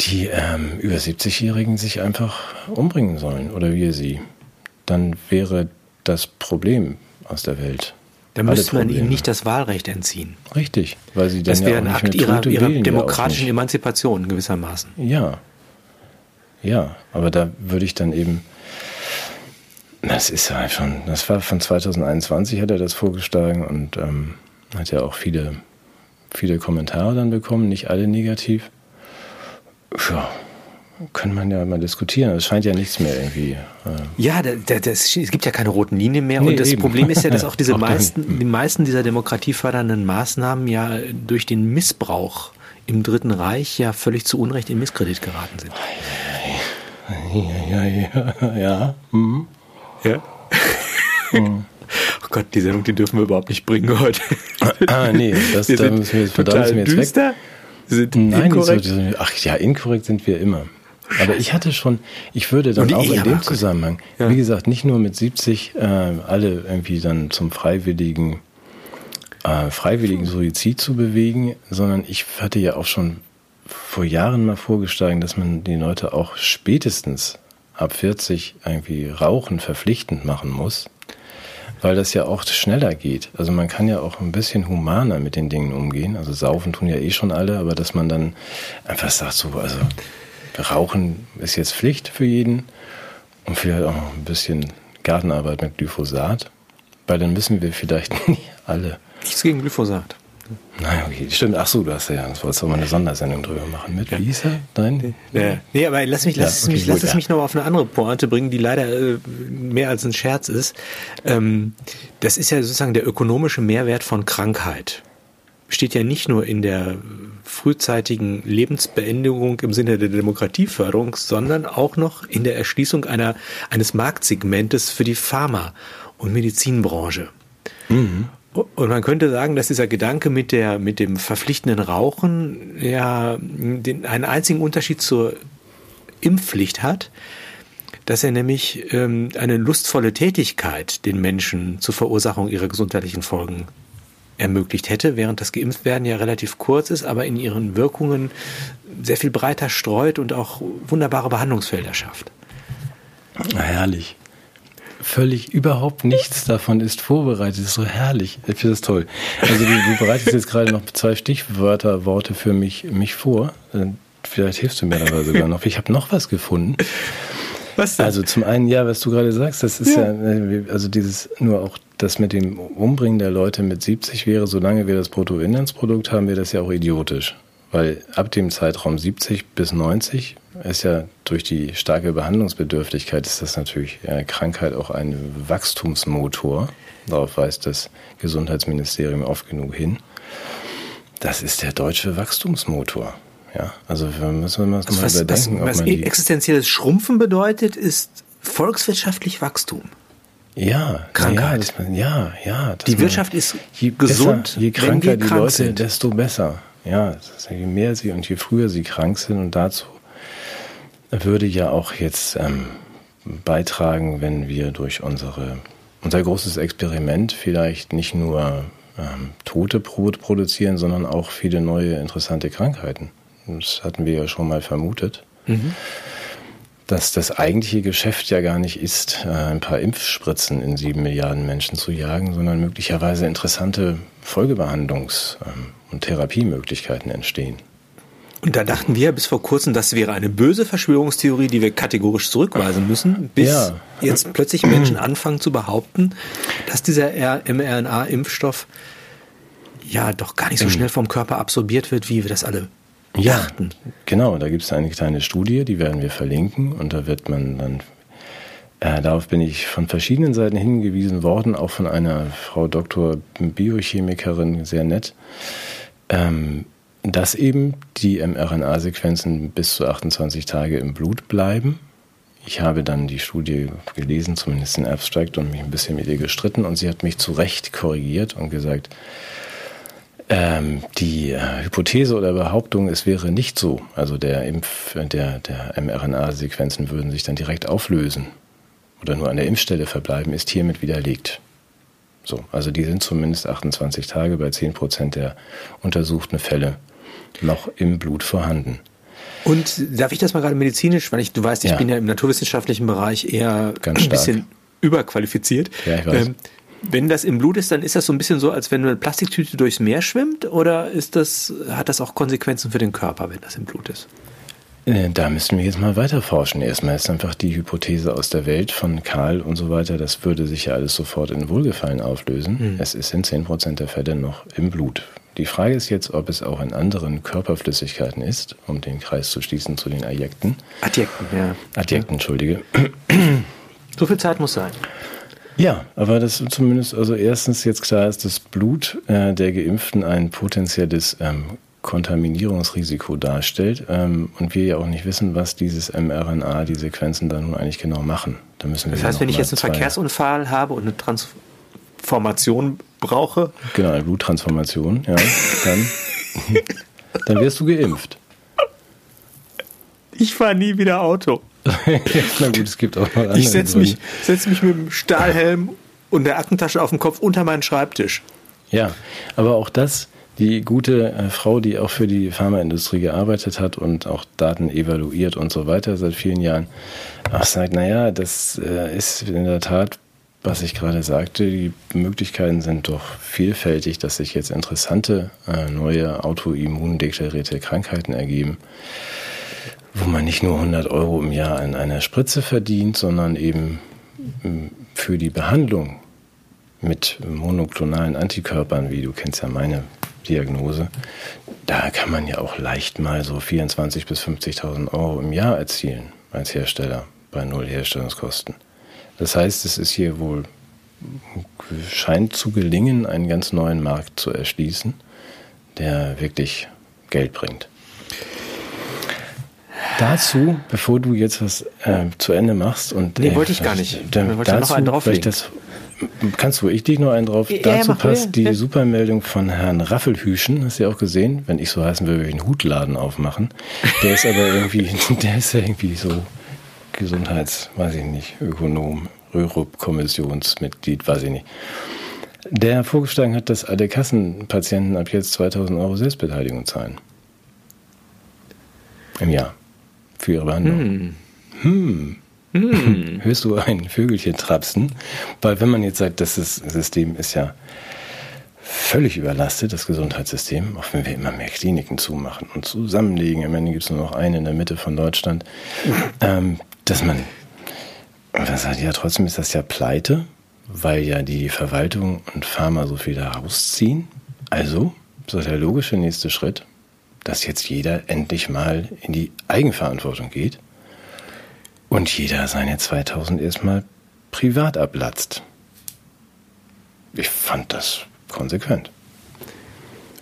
die ähm, über 70-Jährigen sich einfach umbringen sollen oder wir sie. Dann wäre das Problem aus der Welt. Dann müsste man ihnen nicht das Wahlrecht entziehen. Richtig, weil sie dann das wäre ja ein Akt ihrer, ihrer demokratischen Emanzipation gewissermaßen. Ja, ja, aber da würde ich dann eben das ist ja schon, das war von 2021 hat er das vorgeschlagen und ähm, hat ja auch viele, viele Kommentare dann bekommen, nicht alle negativ. Ja, kann man ja mal diskutieren. Es scheint ja nichts mehr irgendwie. Äh ja, da, da, das, es gibt ja keine roten Linien mehr. Nee, und das eben. Problem ist ja, dass auch diese auch meisten, die meisten dieser demokratiefördernden Maßnahmen ja durch den Missbrauch im Dritten Reich ja völlig zu Unrecht in Misskredit geraten sind. Ja, ja, ja. ja. Mhm. Ja. Mhm. Oh Gott, die Sendung, die dürfen wir überhaupt nicht bringen heute. Ah, nee, das wir da müssen wir jetzt verdammt jetzt düster. weg. Sind Nein, inkorrekt. So, ach ja, inkorrekt sind wir immer. Aber ich hatte schon, ich würde dann auch in dem Zusammenhang, ja. wie gesagt, nicht nur mit 70 äh, alle irgendwie dann zum freiwilligen, äh, freiwilligen Suizid zu bewegen, sondern ich hatte ja auch schon vor Jahren mal vorgeschlagen, dass man die Leute auch spätestens ab 40 irgendwie Rauchen verpflichtend machen muss, weil das ja auch schneller geht. Also man kann ja auch ein bisschen humaner mit den Dingen umgehen. Also saufen tun ja eh schon alle, aber dass man dann einfach sagt, so, also Rauchen ist jetzt Pflicht für jeden und vielleicht auch noch ein bisschen Gartenarbeit mit Glyphosat, weil dann müssen wir vielleicht nicht alle. Nichts gegen Glyphosat. Nein, okay, stimmt. Ach so, du hast ja, du wolltest auch mal eine Sondersendung drüber machen. Mit ja. wie hieß er? Dein? Ja. Nee, aber lass mich, lass, ja, okay, mich, lass es mich noch auf eine andere Pointe bringen, die leider äh, mehr als ein Scherz ist. Ähm, das ist ja sozusagen der ökonomische Mehrwert von Krankheit. Steht ja nicht nur in der frühzeitigen Lebensbeendigung im Sinne der Demokratieförderung, sondern auch noch in der Erschließung einer, eines Marktsegmentes für die Pharma- und Medizinbranche. Mhm. Und man könnte sagen, dass dieser Gedanke mit der, mit dem verpflichtenden Rauchen ja den, einen einzigen Unterschied zur Impfpflicht hat, dass er nämlich ähm, eine lustvolle Tätigkeit den Menschen zur Verursachung ihrer gesundheitlichen Folgen ermöglicht hätte, während das Geimpftwerden ja relativ kurz ist, aber in ihren Wirkungen sehr viel breiter streut und auch wunderbare Behandlungsfelder schafft. herrlich völlig überhaupt nichts davon ist vorbereitet. Das ist so herrlich. Ich finde das toll. Also du, du bereitest jetzt gerade noch zwei Stichwörter, Worte für mich, mich vor. Äh, vielleicht hilfst du mir dabei sogar noch. Ich habe noch was gefunden. Was denn? Also zum einen, ja, was du gerade sagst, das ist ja. ja, äh, also dieses nur auch das mit dem Umbringen der Leute mit 70 wäre, solange wir das Bruttoinlandsprodukt haben, wäre das ja auch idiotisch. Weil ab dem Zeitraum 70 bis 90 ist ja durch die starke Behandlungsbedürftigkeit ist das natürlich eine Krankheit auch ein Wachstumsmotor. Darauf weist das Gesundheitsministerium oft genug hin. Das ist der deutsche Wachstumsmotor. Ja, also wir müssen wir also mal was, überdenken. Was, was existenzielles Schrumpfen bedeutet, ist volkswirtschaftlich Wachstum. Ja, Krankheit. Ja, ja, ja die Wirtschaft ist je gesund. Besser, je kranker die Leute, sind. desto besser. Ja, je mehr sie und je früher sie krank sind und dazu würde ja auch jetzt ähm, beitragen, wenn wir durch unsere, unser großes Experiment vielleicht nicht nur ähm, tote Brot produzieren, sondern auch viele neue interessante Krankheiten. Das hatten wir ja schon mal vermutet. Mhm. Dass das eigentliche Geschäft ja gar nicht ist, äh, ein paar Impfspritzen in sieben Milliarden Menschen zu jagen, sondern möglicherweise interessante Folgebehandlungs- ähm, und Therapiemöglichkeiten entstehen. Und da dachten wir bis vor kurzem, das wäre eine böse Verschwörungstheorie, die wir kategorisch zurückweisen müssen, bis ja. jetzt plötzlich Menschen anfangen zu behaupten, dass dieser mRNA-Impfstoff ja doch gar nicht so schnell vom Körper absorbiert wird, wie wir das alle ja, dachten. Genau, da gibt es eine kleine Studie, die werden wir verlinken und da wird man dann äh, darauf bin ich von verschiedenen Seiten hingewiesen worden, auch von einer Frau Doktor Biochemikerin, sehr nett. Ähm, dass eben die mRNA-Sequenzen bis zu 28 Tage im Blut bleiben. Ich habe dann die Studie gelesen, zumindest den Abstract, und mich ein bisschen mit ihr gestritten. Und sie hat mich zu Recht korrigiert und gesagt, ähm, die äh, Hypothese oder Behauptung, es wäre nicht so. Also der Impf, der, der mRNA-Sequenzen würden sich dann direkt auflösen. oder nur an der Impfstelle verbleiben, ist hiermit widerlegt. So, also die sind zumindest 28 Tage bei 10 Prozent der untersuchten Fälle noch im Blut vorhanden. Und darf ich das mal gerade medizinisch, weil ich, du weißt, ich ja. bin ja im naturwissenschaftlichen Bereich eher ein bisschen überqualifiziert. Ja, ich weiß. Ähm, wenn das im Blut ist, dann ist das so ein bisschen so, als wenn eine Plastiktüte durchs Meer schwimmt, oder ist das, hat das auch Konsequenzen für den Körper, wenn das im Blut ist? Äh, da müssten wir jetzt mal weiter forschen. Erstmal ist einfach die Hypothese aus der Welt von Karl und so weiter, das würde sich ja alles sofort in Wohlgefallen auflösen. Mhm. Es ist in 10% der Fälle noch im Blut. Die Frage ist jetzt, ob es auch in anderen Körperflüssigkeiten ist, um den Kreis zu schließen zu den Adjekten. Adjekten, ja. Adjekten, entschuldige. So viel Zeit muss sein. Ja, aber das zumindest, also erstens jetzt klar ist, dass Blut äh, der Geimpften ein potenzielles ähm, Kontaminierungsrisiko darstellt ähm, und wir ja auch nicht wissen, was dieses mRNA, die Sequenzen da nun eigentlich genau machen. Da müssen wir das heißt, wenn ich jetzt einen Verkehrsunfall habe und eine Transformation brauche? Genau, eine Bluttransformation, ja, dann, dann wirst du geimpft. Ich fahre nie wieder Auto. Na gut, es gibt auch noch andere. Ich setze mich, setz mich mit dem Stahlhelm und der Aktentasche auf dem Kopf unter meinen Schreibtisch. Ja, aber auch das die gute äh, Frau, die auch für die Pharmaindustrie gearbeitet hat und auch Daten evaluiert und so weiter seit vielen Jahren, auch sagt, naja, das äh, ist in der Tat, was ich gerade sagte, die Möglichkeiten sind doch vielfältig, dass sich jetzt interessante äh, neue autoimmundeklarierte Krankheiten ergeben, wo man nicht nur 100 Euro im Jahr an einer Spritze verdient, sondern eben für die Behandlung mit monoklonalen Antikörpern, wie du kennst ja meine Diagnose, da kann man ja auch leicht mal so 24.000 bis 50.000 Euro im Jahr erzielen als Hersteller bei null Herstellungskosten. Das heißt, es ist hier wohl, scheint zu gelingen, einen ganz neuen Markt zu erschließen, der wirklich Geld bringt. Dazu, bevor du jetzt was äh, zu Ende machst und nee, äh, wollte ich gar nicht. Dann, dazu, noch einen drauflegen. ich das Kannst du, ich dich noch einen drauf. Ja, Dazu ja, passt die ja. Supermeldung von Herrn Raffelhüschen, hast du ja auch gesehen, wenn ich so heißen würde, würde ich einen Hutladen aufmachen. Der ist aber irgendwie, der ist ja irgendwie so Gesundheits, weiß ich nicht, Ökonom, Röhrup-Kommissionsmitglied, weiß ich nicht. Der vorgeschlagen hat, dass alle Kassenpatienten ab jetzt 2000 Euro Selbstbeteiligung zahlen. Im Jahr. Für ihre Behandlung. Hm. Hm. Hm. Hörst du ein Vögelchen trapsen? Weil wenn man jetzt sagt, das System ist ja völlig überlastet, das Gesundheitssystem, auch wenn wir immer mehr Kliniken zumachen und zusammenlegen, am Ende gibt es nur noch eine in der Mitte von Deutschland, ähm, dass man, man sagt, ja, trotzdem ist das ja pleite, weil ja die Verwaltung und Pharma so viel da rausziehen. Also, so der logische nächste Schritt, dass jetzt jeder endlich mal in die Eigenverantwortung geht und jeder seine 2000 erstmal privat ablatzt. Ich fand das konsequent.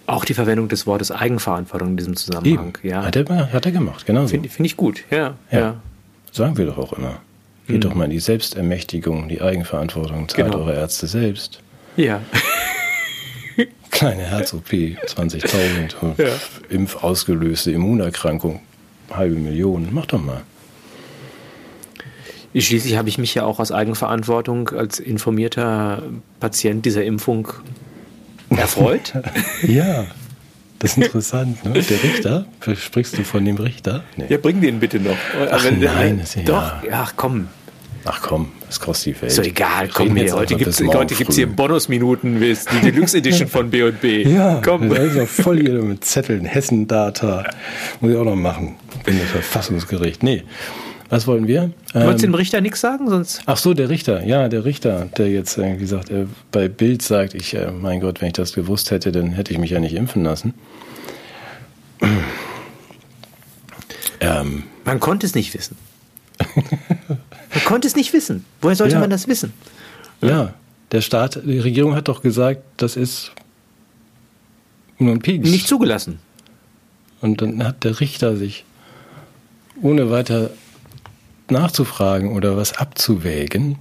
Auch die Verwendung des Wortes Eigenverantwortung in diesem Zusammenhang. Ja. Hat, er, hat er gemacht, genau. Finde find ich gut, ja, ja, ja. Sagen wir doch auch immer. Geht hm. doch mal in die Selbstermächtigung, die Eigenverantwortung, zahlt genau. eure Ärzte selbst. Ja. Kleine Herz-OP, 20.000, ja. impfausgelöste Immunerkrankung, halbe Million, mach doch mal. Schließlich habe ich mich ja auch aus Eigenverantwortung als informierter Patient dieser Impfung erfreut. ja, das ist interessant. Ne? Der Richter, sprichst du von dem Richter? Nee. Ja, bring den bitte noch. Ach, Wenn, nein, ist ja. Doch, ach komm. Ach komm, das kostet die Welt. So egal, komm hier. Heute gibt es hier Bonusminuten, die Deluxe Edition von B&B. Ja, komm. Das ist ja voll hier mit Zetteln, Hessen-Data. Muss ich auch noch machen. Bin das Verfassungsgericht. Nee. Was wollen wir? Du wolltest ähm, dem Richter nichts sagen, sonst? Ach so, der Richter, ja, der Richter, der jetzt irgendwie sagt, er bei Bild sagt, ich, äh, mein Gott, wenn ich das gewusst hätte, dann hätte ich mich ja nicht impfen lassen. ähm. Man konnte es nicht wissen. man konnte es nicht wissen. Woher sollte ja. man das wissen? Ja, der Staat, die Regierung hat doch gesagt, das ist nur ein Pieks. Nicht zugelassen. Und dann hat der Richter sich ohne weiter nachzufragen oder was abzuwägen.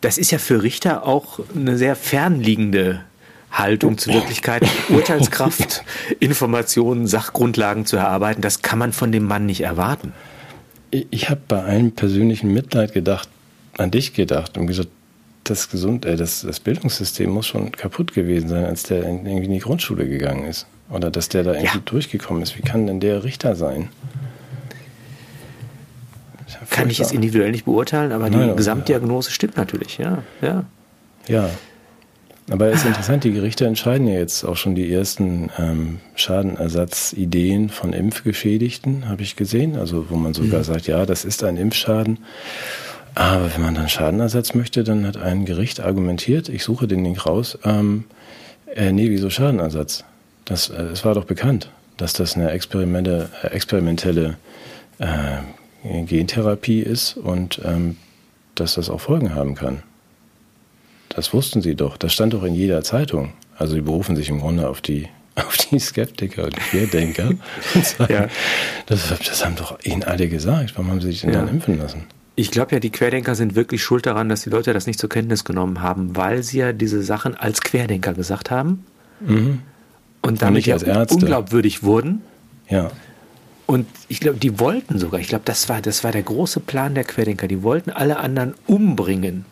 Das ist ja für Richter auch eine sehr fernliegende Haltung zur Wirklichkeit, Urteilskraft, Informationen, Sachgrundlagen zu erarbeiten. Das kann man von dem Mann nicht erwarten. Ich habe bei allem persönlichen Mitleid gedacht, an dich gedacht und gesagt, das, Gesund, äh, das, das Bildungssystem muss schon kaputt gewesen sein, als der irgendwie in die Grundschule gegangen ist. Oder dass der da irgendwie ja. durchgekommen ist. Wie kann denn der Richter sein? Kann ich jetzt individuell nicht beurteilen, aber Nein, die Gesamtdiagnose ja. stimmt natürlich, ja. Ja. ja. Aber es ist interessant, die Gerichte entscheiden ja jetzt auch schon die ersten ähm, Schadenersatzideen von Impfgeschädigten, habe ich gesehen. Also wo man sogar mhm. sagt, ja, das ist ein Impfschaden. Aber wenn man dann Schadenersatz möchte, dann hat ein Gericht argumentiert, ich suche den Link raus, ähm, äh, nee, wieso Schadenersatz? Das, äh, es war doch bekannt, dass das eine experimentelle, äh, experimentelle äh, Gentherapie ist und ähm, dass das auch Folgen haben kann. Das wussten sie doch. Das stand doch in jeder Zeitung. Also sie berufen sich im Grunde auf die, auf die Skeptiker und Querdenker. und sagen, ja. das, das, haben doch ihnen alle gesagt. Warum haben sie sich denn ja. dann impfen lassen? Ich glaube ja, die Querdenker sind wirklich schuld daran, dass die Leute das nicht zur Kenntnis genommen haben, weil sie ja diese Sachen als Querdenker gesagt haben mhm. und damit ja unglaubwürdig wurden. Ja. Und ich glaube, die wollten sogar, ich glaube, das war, das war der große Plan der Querdenker, die wollten alle anderen umbringen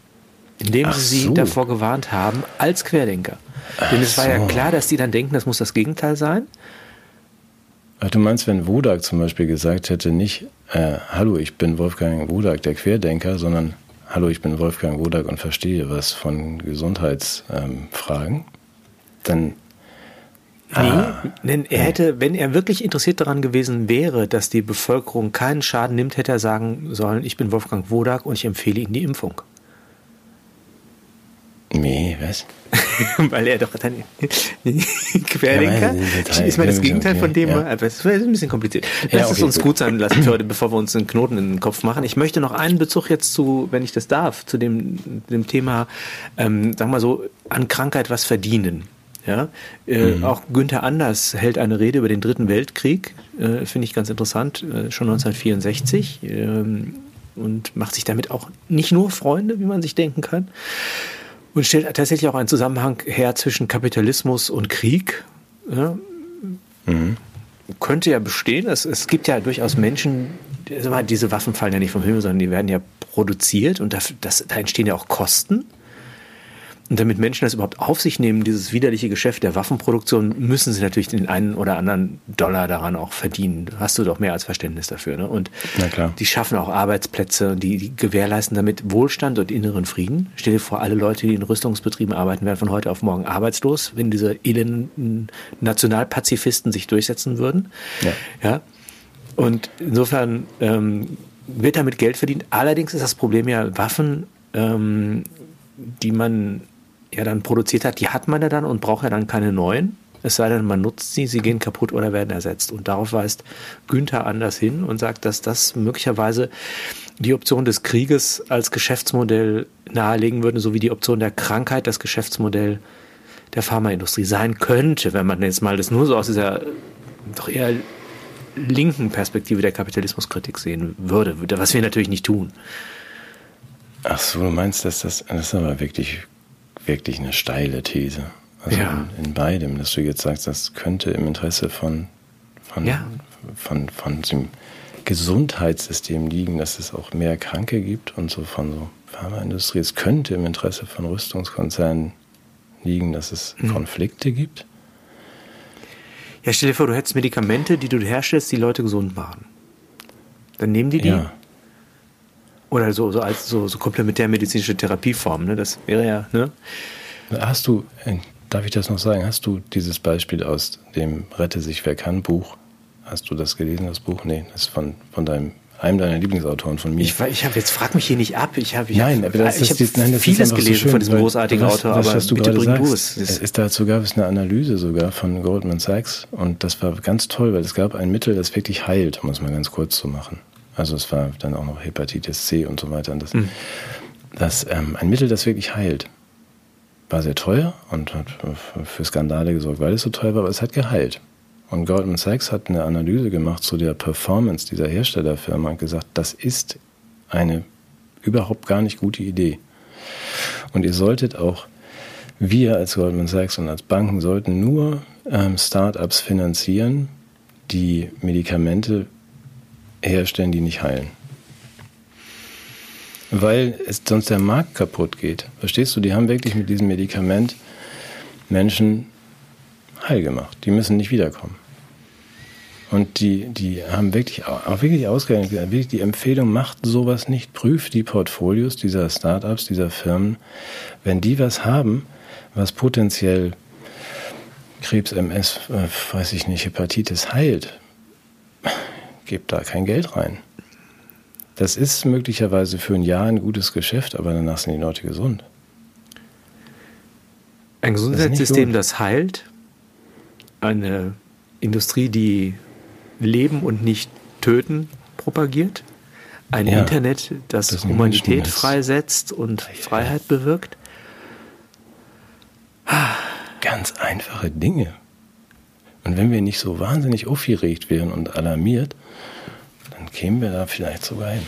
indem Ach sie so. sie davor gewarnt haben, als Querdenker. Ach Denn es war so. ja klar, dass die dann denken, das muss das Gegenteil sein. Ach, du meinst, wenn Wodak zum Beispiel gesagt hätte, nicht, äh, hallo, ich bin Wolfgang Wodak, der Querdenker, sondern hallo, ich bin Wolfgang Wodak und verstehe was von Gesundheitsfragen, ähm, dann Nee, ah, denn er hätte, wenn er wirklich interessiert daran gewesen wäre, dass die Bevölkerung keinen Schaden nimmt, hätte er sagen sollen, ich bin Wolfgang Wodak und ich empfehle Ihnen die Impfung. Nee, was? Weil er doch dann Querdenker ja, ist mal das Gegenteil von dem, ja. aber es ist ein bisschen kompliziert. Lass ja, okay, es uns gut sein lassen für heute, bevor wir uns einen Knoten in den Kopf machen. Ich möchte noch einen Bezug jetzt zu, wenn ich das darf, zu dem, dem Thema, ähm, sagen wir so, an Krankheit was verdienen. Ja, äh, mhm. auch Günther Anders hält eine Rede über den Dritten Weltkrieg, äh, finde ich ganz interessant, äh, schon 1964 ähm, und macht sich damit auch nicht nur Freunde, wie man sich denken kann und stellt tatsächlich auch einen Zusammenhang her zwischen Kapitalismus und Krieg. Ja, mhm. Könnte ja bestehen. Es, es gibt ja durchaus Menschen, diese Waffen fallen ja nicht vom Himmel, sondern die werden ja produziert und das, das, da entstehen ja auch Kosten. Und damit Menschen das überhaupt auf sich nehmen, dieses widerliche Geschäft der Waffenproduktion, müssen sie natürlich den einen oder anderen Dollar daran auch verdienen. Hast du doch mehr als Verständnis dafür. Ne? Und die schaffen auch Arbeitsplätze, die, die gewährleisten damit Wohlstand und inneren Frieden. Stell dir vor, alle Leute, die in Rüstungsbetrieben arbeiten, werden von heute auf morgen arbeitslos, wenn diese elenden Nationalpazifisten sich durchsetzen würden. Ja. ja? Und insofern ähm, wird damit Geld verdient. Allerdings ist das Problem ja Waffen, ähm, die man ja dann produziert hat, die hat man ja dann und braucht ja dann keine neuen. Es sei denn, man nutzt sie, sie gehen kaputt oder werden ersetzt. Und darauf weist Günther anders hin und sagt, dass das möglicherweise die Option des Krieges als Geschäftsmodell nahelegen würde, sowie die Option der Krankheit das Geschäftsmodell der Pharmaindustrie sein könnte, wenn man jetzt mal das nur so aus dieser doch eher linken Perspektive der Kapitalismuskritik sehen würde, was wir natürlich nicht tun. Ach so, du meinst, dass das, das ist aber wirklich wirklich eine steile These. Also ja. in, in, beidem, dass du jetzt sagst, das könnte im Interesse von, von, ja. von, von, von dem Gesundheitssystem liegen, dass es auch mehr Kranke gibt und so von so Pharmaindustrie. Es könnte im Interesse von Rüstungskonzernen liegen, dass es mhm. Konflikte gibt. Ja, stell dir vor, du hättest Medikamente, die du herstellst, die Leute gesund machen. Dann nehmen die die. Ja. Oder so, so als so, so komplementärmedizinische Therapieform, ne? Das wäre ja, ne? Hast du, äh, darf ich das noch sagen, hast du dieses Beispiel aus dem Rette sich wer kann Buch? Hast du das gelesen, das Buch? Nee, das ist von, von deinem einem deiner Lieblingsautoren von mir. Ich, ich habe jetzt frag mich hier nicht ab. Ich habe nein, aber das, ich hab nein, das vieles gelesen so schön, von diesem großartigen was, Autor, aber du bitte bring du es. Ist, dazu gab es eine Analyse sogar von Goldman Sachs und das war ganz toll, weil es gab ein Mittel, das wirklich heilt, um es mal ganz kurz zu machen. Also es war dann auch noch Hepatitis C und so weiter. Und das, mhm. das ähm, ein Mittel, das wirklich heilt. War sehr teuer und hat für Skandale gesorgt, weil es so teuer war, aber es hat geheilt. Und Goldman Sachs hat eine Analyse gemacht zu der Performance dieser Herstellerfirma und gesagt, das ist eine überhaupt gar nicht gute Idee. Und ihr solltet auch, wir als Goldman Sachs und als Banken sollten nur ähm, Startups finanzieren, die Medikamente herstellen, die nicht heilen. weil es sonst der Markt kaputt geht. Verstehst du? Die haben wirklich mit diesem Medikament Menschen heil gemacht. Die müssen nicht wiederkommen. Und die, die haben wirklich, auch wirklich wirklich die Empfehlung, macht sowas nicht, prüft die Portfolios dieser Startups, dieser Firmen. Wenn die was haben, was potenziell Krebs, MS, äh, weiß ich nicht, Hepatitis heilt, gebt da kein Geld rein. Das ist möglicherweise für ein Jahr ein gutes Geschäft, aber danach sind die Leute gesund. Ein Gesundheitssystem, das, das heilt, eine Industrie, die Leben und nicht Töten propagiert, ein ja, Internet, das, das Humanität freisetzt und Freiheit bewirkt. Ganz einfache Dinge. Und wenn wir nicht so wahnsinnig aufgeregt wären und alarmiert, dann kämen wir da vielleicht sogar hin.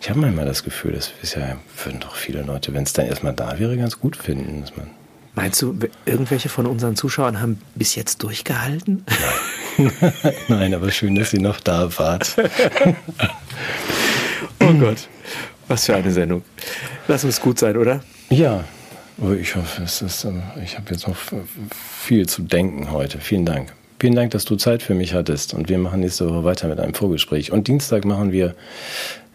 Ich habe manchmal das Gefühl, das ist ja, würden doch viele Leute, wenn es dann erstmal da wäre, ganz gut finden. Dass man Meinst du, irgendwelche von unseren Zuschauern haben bis jetzt durchgehalten? Nein, Nein aber schön, dass ihr noch da wart. oh Gott, was für eine Sendung. Lass uns gut sein, oder? Ja, ich hoffe, es ist, ähm, ich habe jetzt noch viel zu denken heute. Vielen Dank. Vielen Dank, dass du Zeit für mich hattest. Und wir machen nächste Woche weiter mit einem Vorgespräch. Und Dienstag machen wir,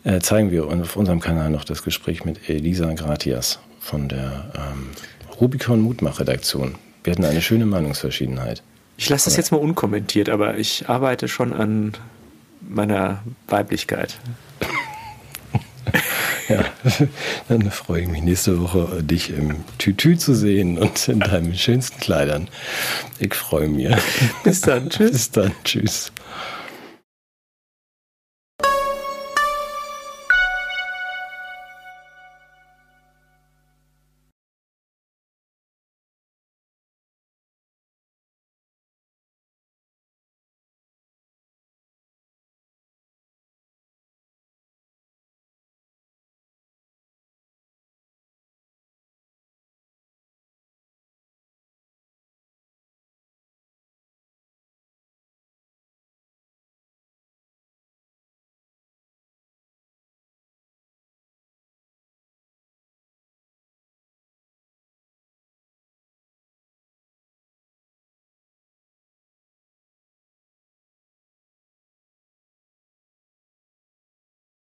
äh, zeigen wir auf unserem Kanal noch das Gespräch mit Elisa Gratias von der ähm, Rubicon Mutmach-Redaktion. Wir hatten eine schöne Meinungsverschiedenheit. Ich lasse das jetzt mal unkommentiert, aber ich arbeite schon an meiner Weiblichkeit. ja, dann freue ich mich nächste Woche, dich im Tütü zu sehen und in deinen schönsten Kleidern. Ich freue mich. Bis dann. Tschüss. Bis dann. Tschüss.